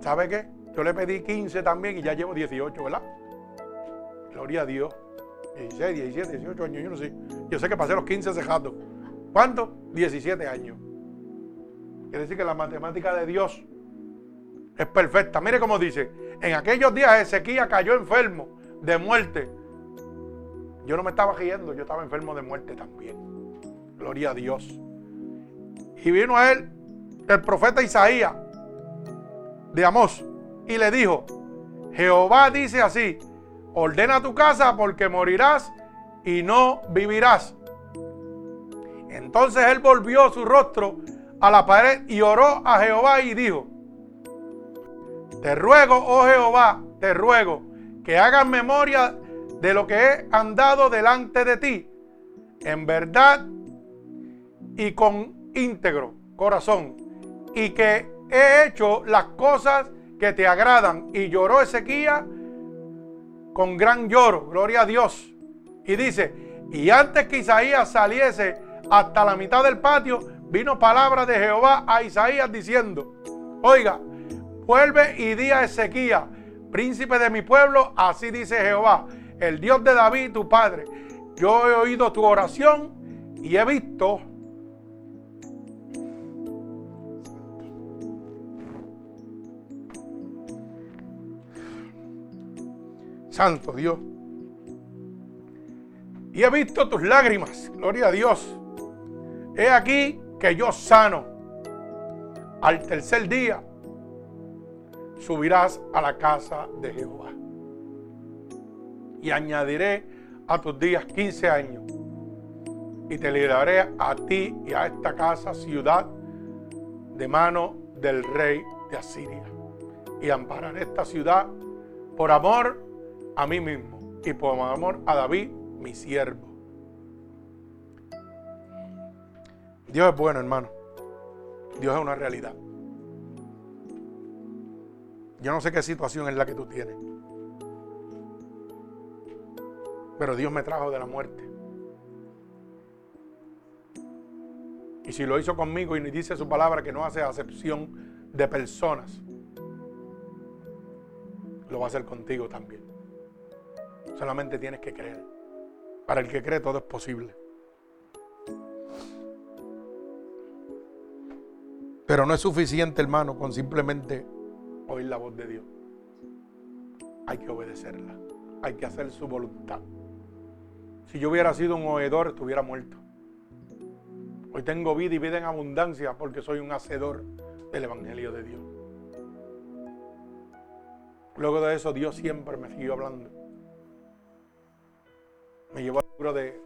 ¿sabe qué? Yo le pedí 15 también y ya llevo 18, ¿verdad? Gloria a Dios. 16, 17, 18 años, yo no sé. Yo sé que pasé los 15 cejados. ¿Cuánto? 17 años. Quiere decir que la matemática de Dios es perfecta. Mire cómo dice, en aquellos días Ezequiel cayó enfermo de muerte. Yo no me estaba riendo, yo estaba enfermo de muerte también. Gloria a Dios. Y vino a él el profeta Isaías de Amós y le dijo, Jehová dice así, ordena tu casa porque morirás y no vivirás. Entonces él volvió su rostro a la pared y oró a Jehová y dijo, te ruego, oh Jehová, te ruego que hagas memoria de lo que he andado delante de ti, en verdad y con íntegro corazón, y que he hecho las cosas que te agradan. Y lloró Ezequiel con gran lloro, gloria a Dios. Y dice, y antes que Isaías saliese hasta la mitad del patio, vino palabra de Jehová a Isaías diciendo, oiga, vuelve y di a Ezequiel, príncipe de mi pueblo, así dice Jehová, el Dios de David, tu padre. Yo he oído tu oración y he visto Santo Dios. Y he visto tus lágrimas, gloria a Dios. He aquí que yo sano. Al tercer día subirás a la casa de Jehová. Y añadiré a tus días 15 años. Y te libraré a ti y a esta casa, ciudad, de mano del rey de Asiria. Y ampararé esta ciudad por amor a mí mismo y por amor a David, mi siervo. Dios es bueno, hermano. Dios es una realidad. Yo no sé qué situación es la que tú tienes. Pero Dios me trajo de la muerte. Y si lo hizo conmigo y dice su palabra que no hace acepción de personas, lo va a hacer contigo también. Solamente tienes que creer. Para el que cree todo es posible. Pero no es suficiente, hermano, con simplemente oír la voz de Dios. Hay que obedecerla. Hay que hacer su voluntad. Si yo hubiera sido un oedor, estuviera muerto. Hoy tengo vida y vida en abundancia porque soy un hacedor del Evangelio de Dios. Luego de eso, Dios siempre me siguió hablando me llevó al libro de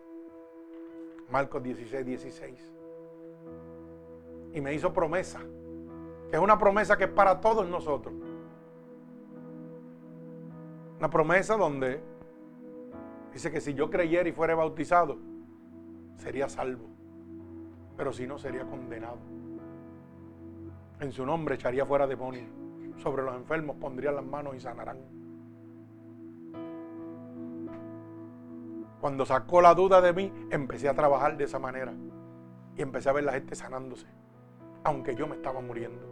Marcos 16, 16. Y me hizo promesa. Que es una promesa que es para todos nosotros. Una promesa donde dice que si yo creyera y fuera bautizado, sería salvo. Pero si no, sería condenado. En su nombre echaría fuera demonios. Sobre los enfermos pondría las manos y sanarán. Cuando sacó la duda de mí, empecé a trabajar de esa manera. Y empecé a ver la gente sanándose. Aunque yo me estaba muriendo.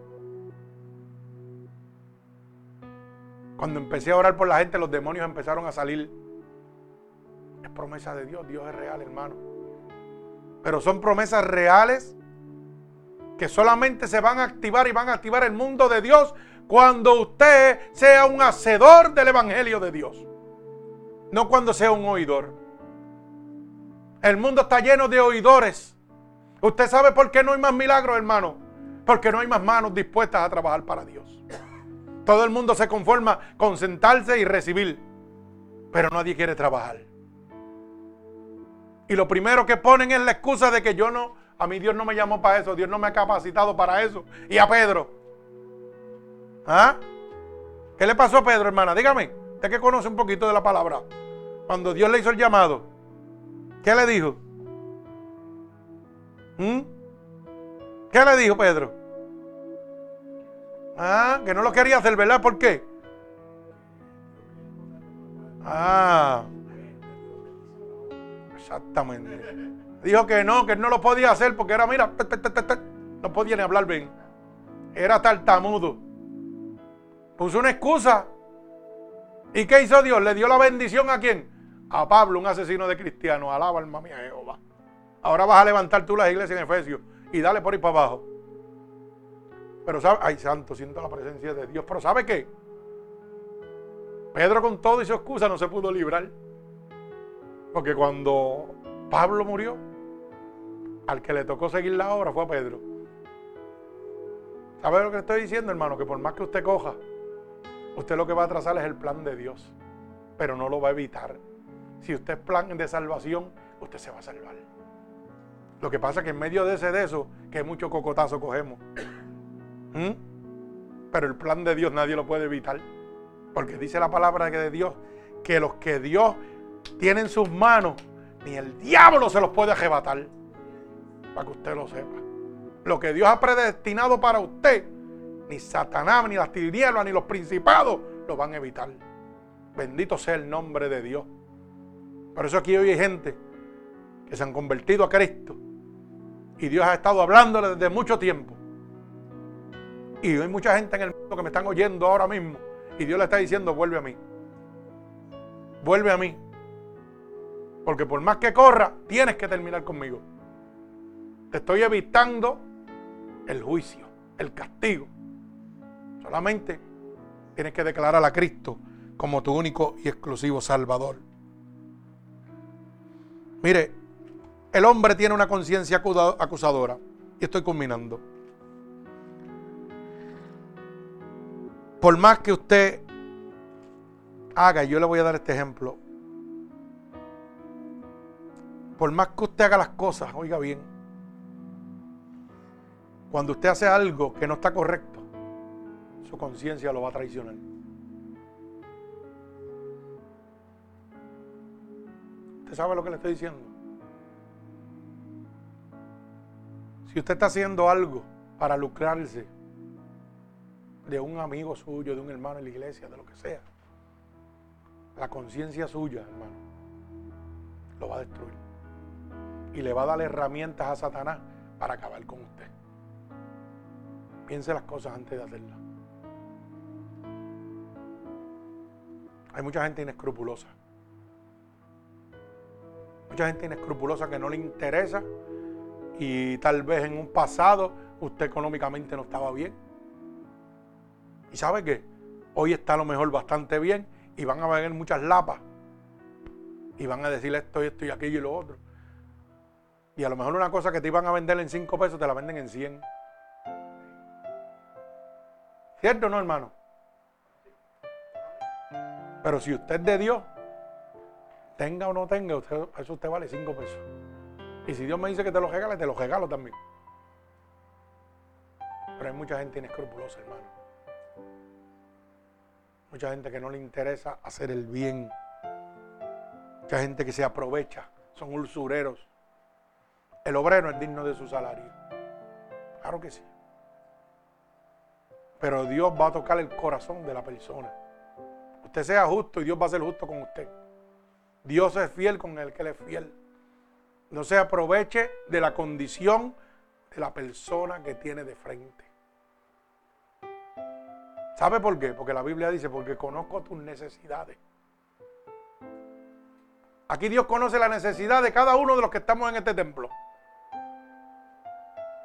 Cuando empecé a orar por la gente, los demonios empezaron a salir. Es promesa de Dios. Dios es real, hermano. Pero son promesas reales que solamente se van a activar y van a activar el mundo de Dios cuando usted sea un hacedor del Evangelio de Dios. No cuando sea un oidor. El mundo está lleno de oidores. ¿Usted sabe por qué no hay más milagros, hermano? Porque no hay más manos dispuestas a trabajar para Dios. Todo el mundo se conforma con sentarse y recibir, pero nadie quiere trabajar. Y lo primero que ponen es la excusa de que yo no, a mí Dios no me llamó para eso, Dios no me ha capacitado para eso. Y a Pedro. ¿Ah? ¿Qué le pasó a Pedro, hermana? Dígame, usted que conoce un poquito de la palabra. Cuando Dios le hizo el llamado, ¿qué le dijo? ¿Mm? ¿Qué le dijo Pedro? Ah, que no lo quería hacer, ¿verdad? ¿Por qué? Ah, exactamente. Dijo que no, que no lo podía hacer porque era, mira, no podía ni hablar bien. Era tartamudo. Puso una excusa. ¿Y qué hizo Dios? ¿Le dio la bendición a quién? A Pablo, un asesino de cristianos. Alaba alma mía Jehová. Ahora vas a levantar tú las iglesias en Efesios y dale por ahí para abajo. Pero sabe, ay santo, siento la presencia de Dios. Pero ¿sabe qué? Pedro con todo y su excusa no se pudo librar. Porque cuando Pablo murió, al que le tocó seguir la obra fue a Pedro. ¿Sabe lo que estoy diciendo, hermano? Que por más que usted coja, usted lo que va a trazar es el plan de Dios, pero no lo va a evitar. Si usted es plan de salvación, usted se va a salvar. Lo que pasa es que en medio de ese de eso, que mucho cocotazo cogemos. ¿Mm? Pero el plan de Dios nadie lo puede evitar. Porque dice la palabra de Dios que los que Dios tiene en sus manos, ni el diablo se los puede arrebatar para que usted lo sepa. Lo que Dios ha predestinado para usted, ni Satanás, ni las tinieblas, ni los principados lo van a evitar. Bendito sea el nombre de Dios. Por eso aquí hoy hay gente que se han convertido a Cristo. Y Dios ha estado hablándoles desde mucho tiempo. Y hay mucha gente en el mundo que me están oyendo ahora mismo. Y Dios le está diciendo, vuelve a mí. Vuelve a mí. Porque por más que corra, tienes que terminar conmigo. Te estoy evitando el juicio, el castigo. Solamente tienes que declarar a Cristo como tu único y exclusivo Salvador. Mire, el hombre tiene una conciencia acusadora. Y estoy culminando. Por más que usted haga, yo le voy a dar este ejemplo. Por más que usted haga las cosas, oiga bien, cuando usted hace algo que no está correcto, su conciencia lo va a traicionar. ¿Usted sabe lo que le estoy diciendo? Si usted está haciendo algo para lucrarse de un amigo suyo, de un hermano en la iglesia, de lo que sea, la conciencia suya, hermano, lo va a destruir. Y le va a dar herramientas a Satanás para acabar con usted. Piense las cosas antes de hacerlas. Hay mucha gente inescrupulosa. Mucha gente inescrupulosa que no le interesa y tal vez en un pasado usted económicamente no estaba bien. ¿Y sabe qué? Hoy está a lo mejor bastante bien y van a venir muchas lapas. Y van a decirle esto y esto y aquello y lo otro. Y a lo mejor una cosa que te iban a vender en 5 pesos te la venden en 100. ¿Cierto o no, hermano? Pero si usted es de Dios, tenga o no tenga, eso usted vale 5 pesos. Y si Dios me dice que te lo regale, te lo regalo también. Pero hay mucha gente inescrupulosa, hermano. Mucha gente que no le interesa hacer el bien. Mucha gente que se aprovecha. Son usureros. El obrero es digno de su salario. Claro que sí. Pero Dios va a tocar el corazón de la persona. Usted sea justo y Dios va a ser justo con usted. Dios es fiel con el que le es fiel. No se aproveche de la condición de la persona que tiene de frente. ¿Sabe por qué? Porque la Biblia dice, porque conozco tus necesidades. Aquí Dios conoce la necesidad de cada uno de los que estamos en este templo.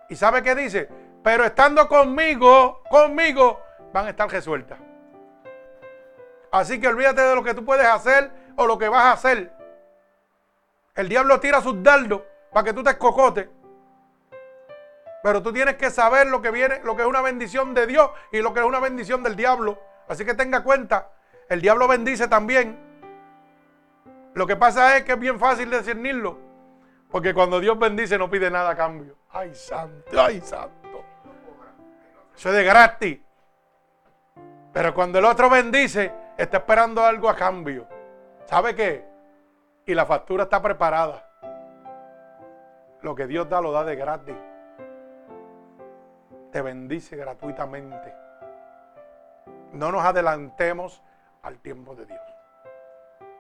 ¿Y sabe qué dice? Pero estando conmigo, conmigo, van a estar resueltas. Así que olvídate de lo que tú puedes hacer o lo que vas a hacer. El diablo tira sus dardos para que tú te escocotes. Pero tú tienes que saber lo que viene, lo que es una bendición de Dios y lo que es una bendición del diablo. Así que tenga cuenta, el diablo bendice también. Lo que pasa es que es bien fácil discernirlo. Porque cuando Dios bendice no pide nada a cambio. Ay, santo, ay, santo. Eso es de gratis. Pero cuando el otro bendice, está esperando algo a cambio. ¿Sabe qué? y la factura está preparada. Lo que Dios da lo da de gratis. Te bendice gratuitamente. No nos adelantemos al tiempo de Dios.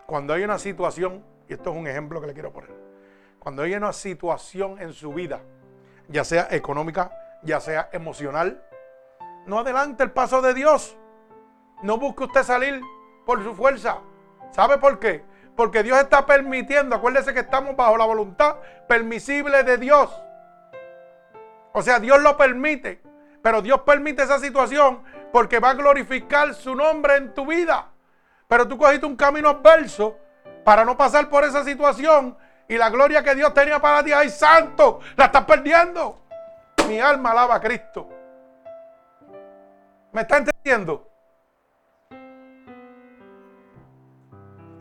Cuando hay una situación, y esto es un ejemplo que le quiero poner, cuando hay una situación en su vida, ya sea económica, ya sea emocional, no adelante el paso de Dios. No busque usted salir por su fuerza. ¿Sabe por qué? Porque Dios está permitiendo, acuérdese que estamos bajo la voluntad permisible de Dios. O sea, Dios lo permite, pero Dios permite esa situación porque va a glorificar su nombre en tu vida. Pero tú cogiste un camino adverso para no pasar por esa situación y la gloria que Dios tenía para ti, ay santo, la estás perdiendo. Mi alma alaba a Cristo. ¿Me está entendiendo?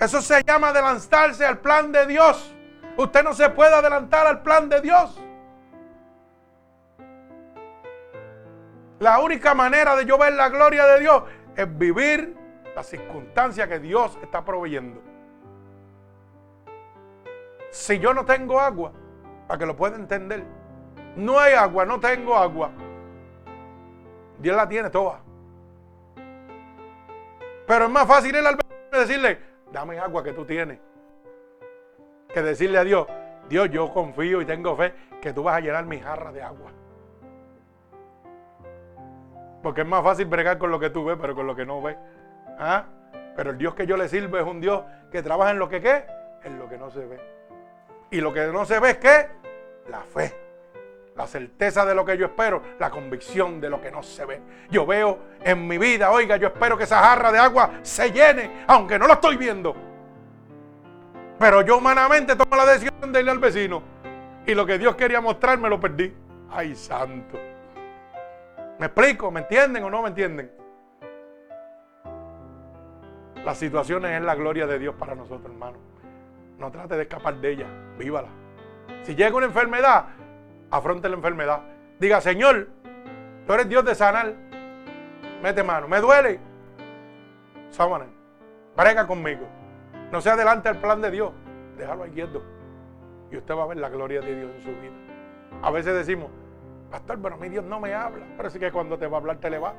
Eso se llama adelantarse al plan de Dios. Usted no se puede adelantar al plan de Dios. La única manera de yo ver la gloria de Dios es vivir la circunstancia que Dios está proveyendo. Si yo no tengo agua, para que lo pueda entender, no hay agua, no tengo agua. Dios la tiene toda. Pero es más fácil ir al decirle, dame agua que tú tienes. Que decirle a Dios, Dios, yo confío y tengo fe que tú vas a llenar mi jarra de agua. Porque es más fácil bregar con lo que tú ves, pero con lo que no ves. ¿Ah? Pero el Dios que yo le sirvo es un Dios que trabaja en lo que qué? En lo que no se ve. Y lo que no se ve es qué? La fe. La certeza de lo que yo espero, la convicción de lo que no se ve. Yo veo en mi vida, oiga, yo espero que esa jarra de agua se llene, aunque no lo estoy viendo. Pero yo humanamente tomo la decisión de irle al vecino. Y lo que Dios quería mostrarme lo perdí. Ay, santo. ¿Me explico? ¿Me entienden o no me entienden? Las situaciones es la gloria de Dios para nosotros, hermano. No trate de escapar de ella, vívala. Si llega una enfermedad, afronte la enfermedad. Diga, Señor, tú eres Dios de sanar. Mete mano. ¿Me duele? Sábana. Brega conmigo. No se adelante al plan de Dios. Déjalo ahí quieto. Y usted va a ver la gloria de Dios en su vida. A veces decimos, Pastor, pero mí Dios no me habla. Pero sí que cuando te va a hablar te le va.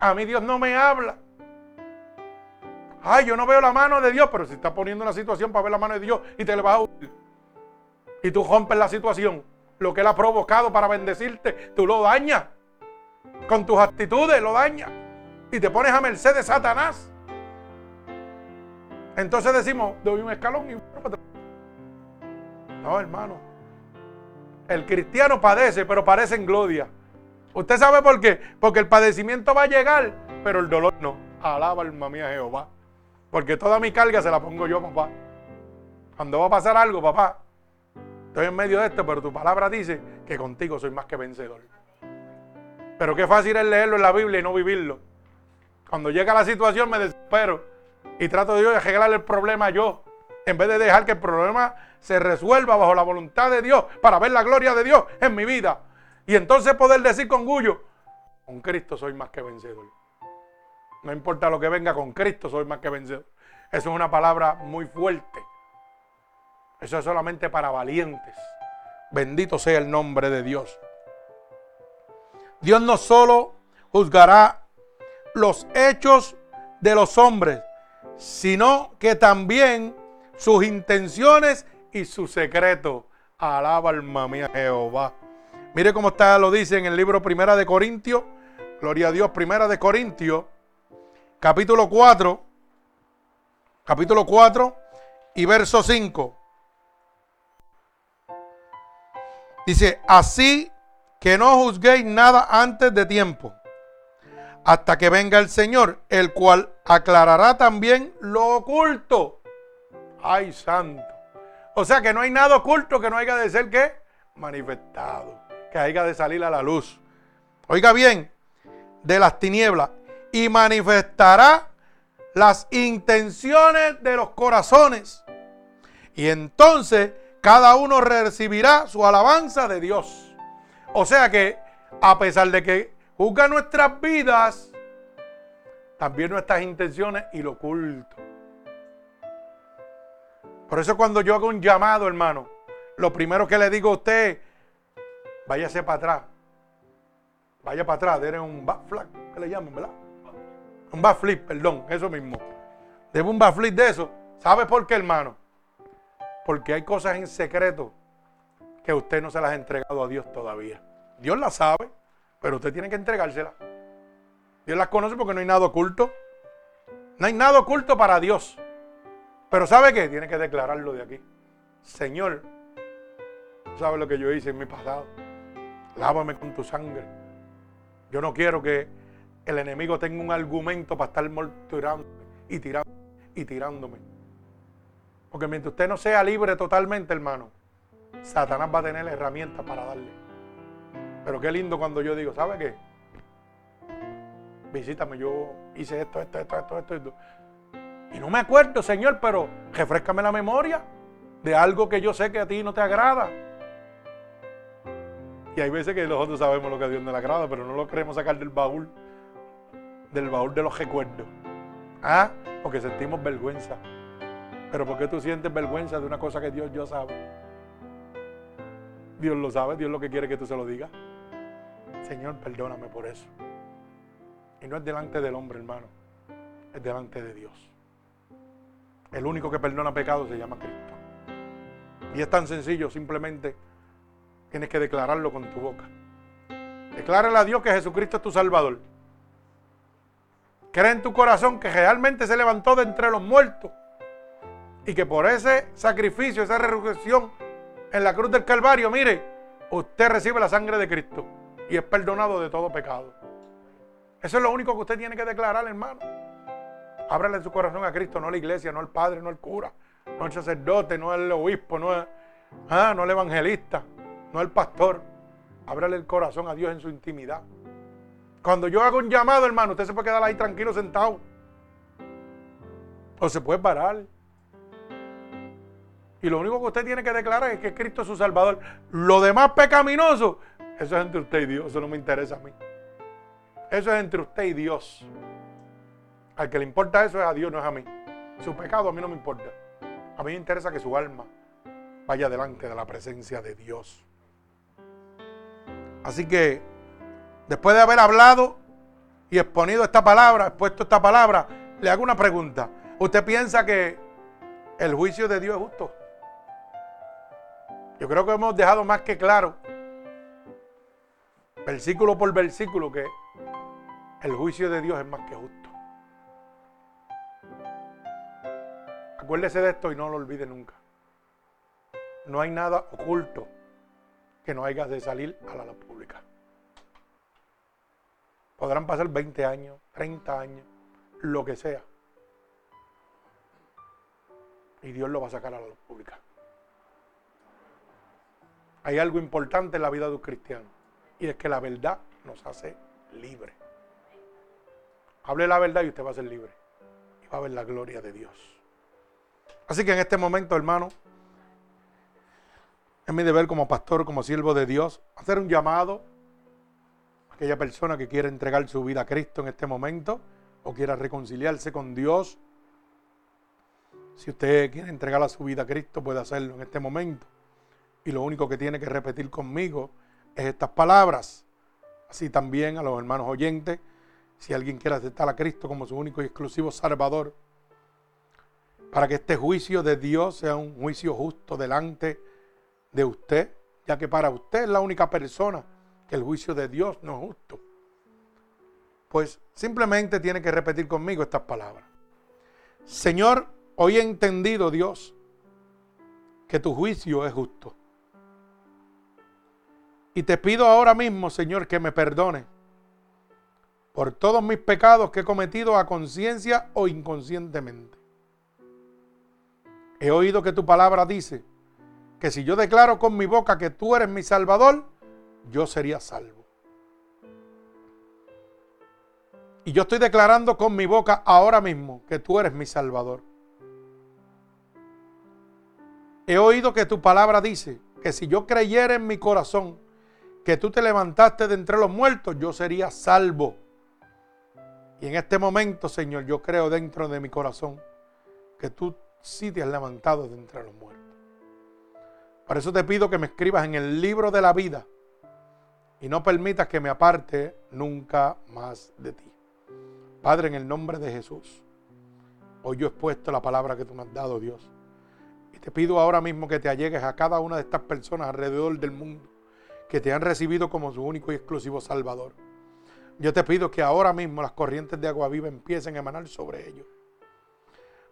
A mí Dios no me habla. Ay, yo no veo la mano de Dios, pero si está poniendo una situación para ver la mano de Dios y te le vas a y tú rompes la situación, lo que Él ha provocado para bendecirte, tú lo dañas. Con tus actitudes lo dañas. Y te pones a merced de Satanás. Entonces decimos, doy un escalón y... No, hermano. El cristiano padece, pero padece en gloria. ¿Usted sabe por qué? Porque el padecimiento va a llegar, pero el dolor no. Alaba alma mía Jehová. Porque toda mi carga se la pongo yo, papá. Cuando va a pasar algo, papá, Estoy en medio de esto, pero tu palabra dice que contigo soy más que vencedor. Pero qué fácil es leerlo en la Biblia y no vivirlo. Cuando llega la situación me desespero y trato de arreglar el problema yo, en vez de dejar que el problema se resuelva bajo la voluntad de Dios para ver la gloria de Dios en mi vida. Y entonces poder decir con orgullo, con Cristo soy más que vencedor. No importa lo que venga, con Cristo soy más que vencedor. Eso es una palabra muy fuerte. Eso es solamente para valientes. Bendito sea el nombre de Dios. Dios no solo juzgará los hechos de los hombres, sino que también sus intenciones y sus secretos. Alaba alma mía Jehová. Mire cómo está, lo dice en el libro Primera de Corintios. Gloria a Dios, Primera de Corintios, capítulo 4, capítulo 4 y verso 5. Dice, así que no juzguéis nada antes de tiempo, hasta que venga el Señor, el cual aclarará también lo oculto. Ay, santo. O sea que no hay nada oculto que no haya de ser que manifestado, que haya de salir a la luz. Oiga bien, de las tinieblas y manifestará las intenciones de los corazones. Y entonces cada uno recibirá su alabanza de Dios. O sea que, a pesar de que juzga nuestras vidas, también nuestras intenciones y lo oculto. Por eso cuando yo hago un llamado, hermano, lo primero que le digo a usted, váyase para atrás. Vaya para atrás, denle un backflip, ¿qué le llaman, verdad? Un backflip, perdón, eso mismo. Debe un backflip de eso. ¿Sabe por qué, hermano? Porque hay cosas en secreto que usted no se las ha entregado a Dios todavía. Dios las sabe, pero usted tiene que entregárselas. Dios las conoce porque no hay nada oculto. No hay nada oculto para Dios. Pero ¿sabe qué? Tiene que declararlo de aquí. Señor, ¿sabes lo que yo hice en mi pasado? Lávame con tu sangre. Yo no quiero que el enemigo tenga un argumento para estar morturando y tirando y tirándome. Porque mientras usted no sea libre totalmente, hermano, Satanás va a tener herramientas para darle. Pero qué lindo cuando yo digo, ¿sabe qué? Visítame, yo hice esto, esto, esto, esto, esto, esto. Y no me acuerdo, Señor, pero refrescame la memoria de algo que yo sé que a ti no te agrada. Y hay veces que nosotros sabemos lo que a Dios no le agrada, pero no lo queremos sacar del baúl, del baúl de los recuerdos. Ah, porque sentimos vergüenza. Pero ¿por qué tú sientes vergüenza de una cosa que Dios ya sabe? Dios lo sabe, Dios lo que quiere que tú se lo digas. Señor, perdóname por eso. Y no es delante del hombre, hermano, es delante de Dios. El único que perdona pecados se llama Cristo. Y es tan sencillo, simplemente tienes que declararlo con tu boca. Declárale a Dios que Jesucristo es tu Salvador. Cree en tu corazón que realmente se levantó de entre los muertos y que por ese sacrificio, esa resurrección en la cruz del Calvario, mire, usted recibe la sangre de Cristo y es perdonado de todo pecado. Eso es lo único que usted tiene que declarar, hermano. Ábrale su corazón a Cristo, no a la iglesia, no al padre, no al cura, no al sacerdote, no al obispo, no, ah, no al evangelista, no al pastor. Ábrale el corazón a Dios en su intimidad. Cuando yo hago un llamado, hermano, usted se puede quedar ahí tranquilo sentado. O se puede parar. Y lo único que usted tiene que declarar es que Cristo es su Salvador. Lo demás pecaminoso, eso es entre usted y Dios. Eso no me interesa a mí. Eso es entre usted y Dios. Al que le importa eso es a Dios, no es a mí. Su pecado a mí no me importa. A mí me interesa que su alma vaya delante de la presencia de Dios. Así que Después de haber hablado y exponido esta palabra, expuesto esta palabra, le hago una pregunta. ¿Usted piensa que el juicio de Dios es justo? Yo creo que hemos dejado más que claro, versículo por versículo, que el juicio de Dios es más que justo. Acuérdese de esto y no lo olvide nunca. No hay nada oculto que no haya de salir a la luz pública. Podrán pasar 20 años, 30 años, lo que sea. Y Dios lo va a sacar a la luz pública. Hay algo importante en la vida de un cristiano. Y es que la verdad nos hace libres. Hable la verdad y usted va a ser libre. Y va a ver la gloria de Dios. Así que en este momento, hermano, es mi deber como pastor, como siervo de Dios, hacer un llamado aquella persona que quiera entregar su vida a Cristo en este momento o quiera reconciliarse con Dios. Si usted quiere entregar su vida a Cristo, puede hacerlo en este momento. Y lo único que tiene que repetir conmigo es estas palabras. Así también a los hermanos oyentes, si alguien quiere aceptar a Cristo como su único y exclusivo Salvador, para que este juicio de Dios sea un juicio justo delante de usted, ya que para usted es la única persona que el juicio de Dios no es justo. Pues simplemente tiene que repetir conmigo estas palabras. Señor, hoy he entendido, Dios, que tu juicio es justo. Y te pido ahora mismo, Señor, que me perdone por todos mis pecados que he cometido a conciencia o inconscientemente. He oído que tu palabra dice que si yo declaro con mi boca que tú eres mi Salvador, yo sería salvo. Y yo estoy declarando con mi boca ahora mismo que tú eres mi Salvador. He oído que tu palabra dice que si yo creyera en mi corazón que tú te levantaste de entre los muertos, yo sería salvo. Y en este momento, Señor, yo creo dentro de mi corazón que tú sí te has levantado de entre los muertos. Por eso te pido que me escribas en el libro de la vida y no permitas que me aparte nunca más de ti. Padre, en el nombre de Jesús, hoy yo he expuesto la palabra que tú me has dado, Dios. Y te pido ahora mismo que te allegues a cada una de estas personas alrededor del mundo que te han recibido como su único y exclusivo Salvador. Yo te pido que ahora mismo las corrientes de agua viva empiecen a emanar sobre ellos.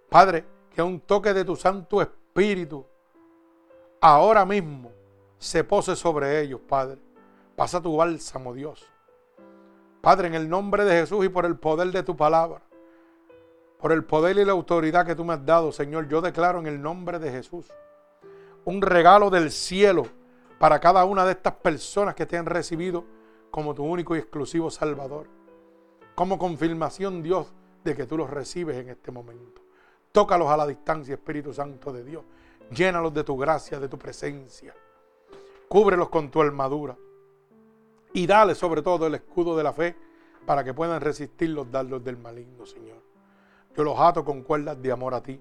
Padre, que un toque de tu Santo Espíritu ahora mismo se pose sobre ellos, Padre. Pasa tu bálsamo, Dios. Padre, en el nombre de Jesús y por el poder de tu palabra, por el poder y la autoridad que tú me has dado, Señor, yo declaro en el nombre de Jesús un regalo del cielo para cada una de estas personas que te han recibido como tu único y exclusivo Salvador. Como confirmación, Dios, de que tú los recibes en este momento. Tócalos a la distancia, Espíritu Santo de Dios. Llénalos de tu gracia, de tu presencia. Cúbrelos con tu armadura. Y dale sobre todo el escudo de la fe para que puedan resistir los dardos del maligno, Señor. Yo los ato con cuerdas de amor a ti.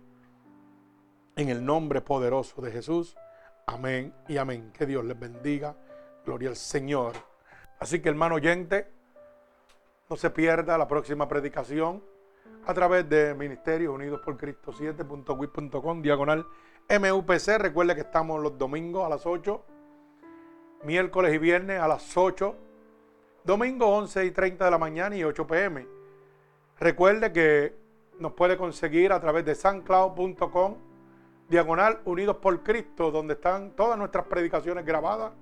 En el nombre poderoso de Jesús. Amén y amén. Que Dios les bendiga. Gloria al Señor. Así que hermano oyente, no se pierda la próxima predicación a través de Ministerios Unidos por Cristo 7.wit.com, diagonal MUPC. Recuerde que estamos los domingos a las 8, miércoles y viernes a las 8, domingo 11 y 30 de la mañana y 8 pm. Recuerde que nos puede conseguir a través de sancloud.com, diagonal Unidos por Cristo, donde están todas nuestras predicaciones grabadas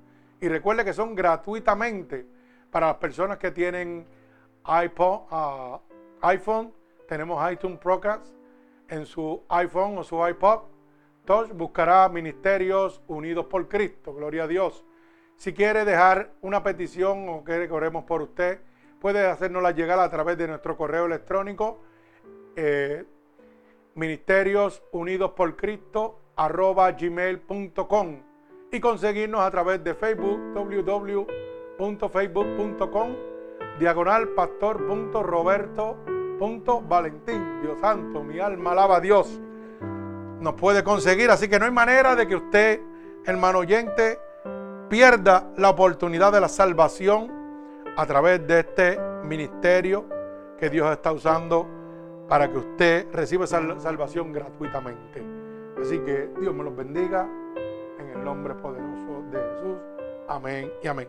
y recuerde que son gratuitamente para las personas que tienen ah, iPhone. Tenemos iTunes Procast en su iPhone o su iPod. Entonces buscará Ministerios Unidos por Cristo. Gloria a Dios. Si quiere dejar una petición o quiere que oremos por usted, puede hacérnosla llegar a través de nuestro correo electrónico eh, ministerios unidos por Cristo arroba gmail.com y conseguirnos a través de Facebook, www.facebook.com, diagonal pastor.roberto.valentín. Dios santo, mi alma alaba a Dios. Nos puede conseguir, así que no hay manera de que usted, hermano oyente, pierda la oportunidad de la salvación a través de este ministerio que Dios está usando para que usted reciba esa salvación gratuitamente. Así que Dios me los bendiga en el nombre poderoso de Jesús. Amén y amén.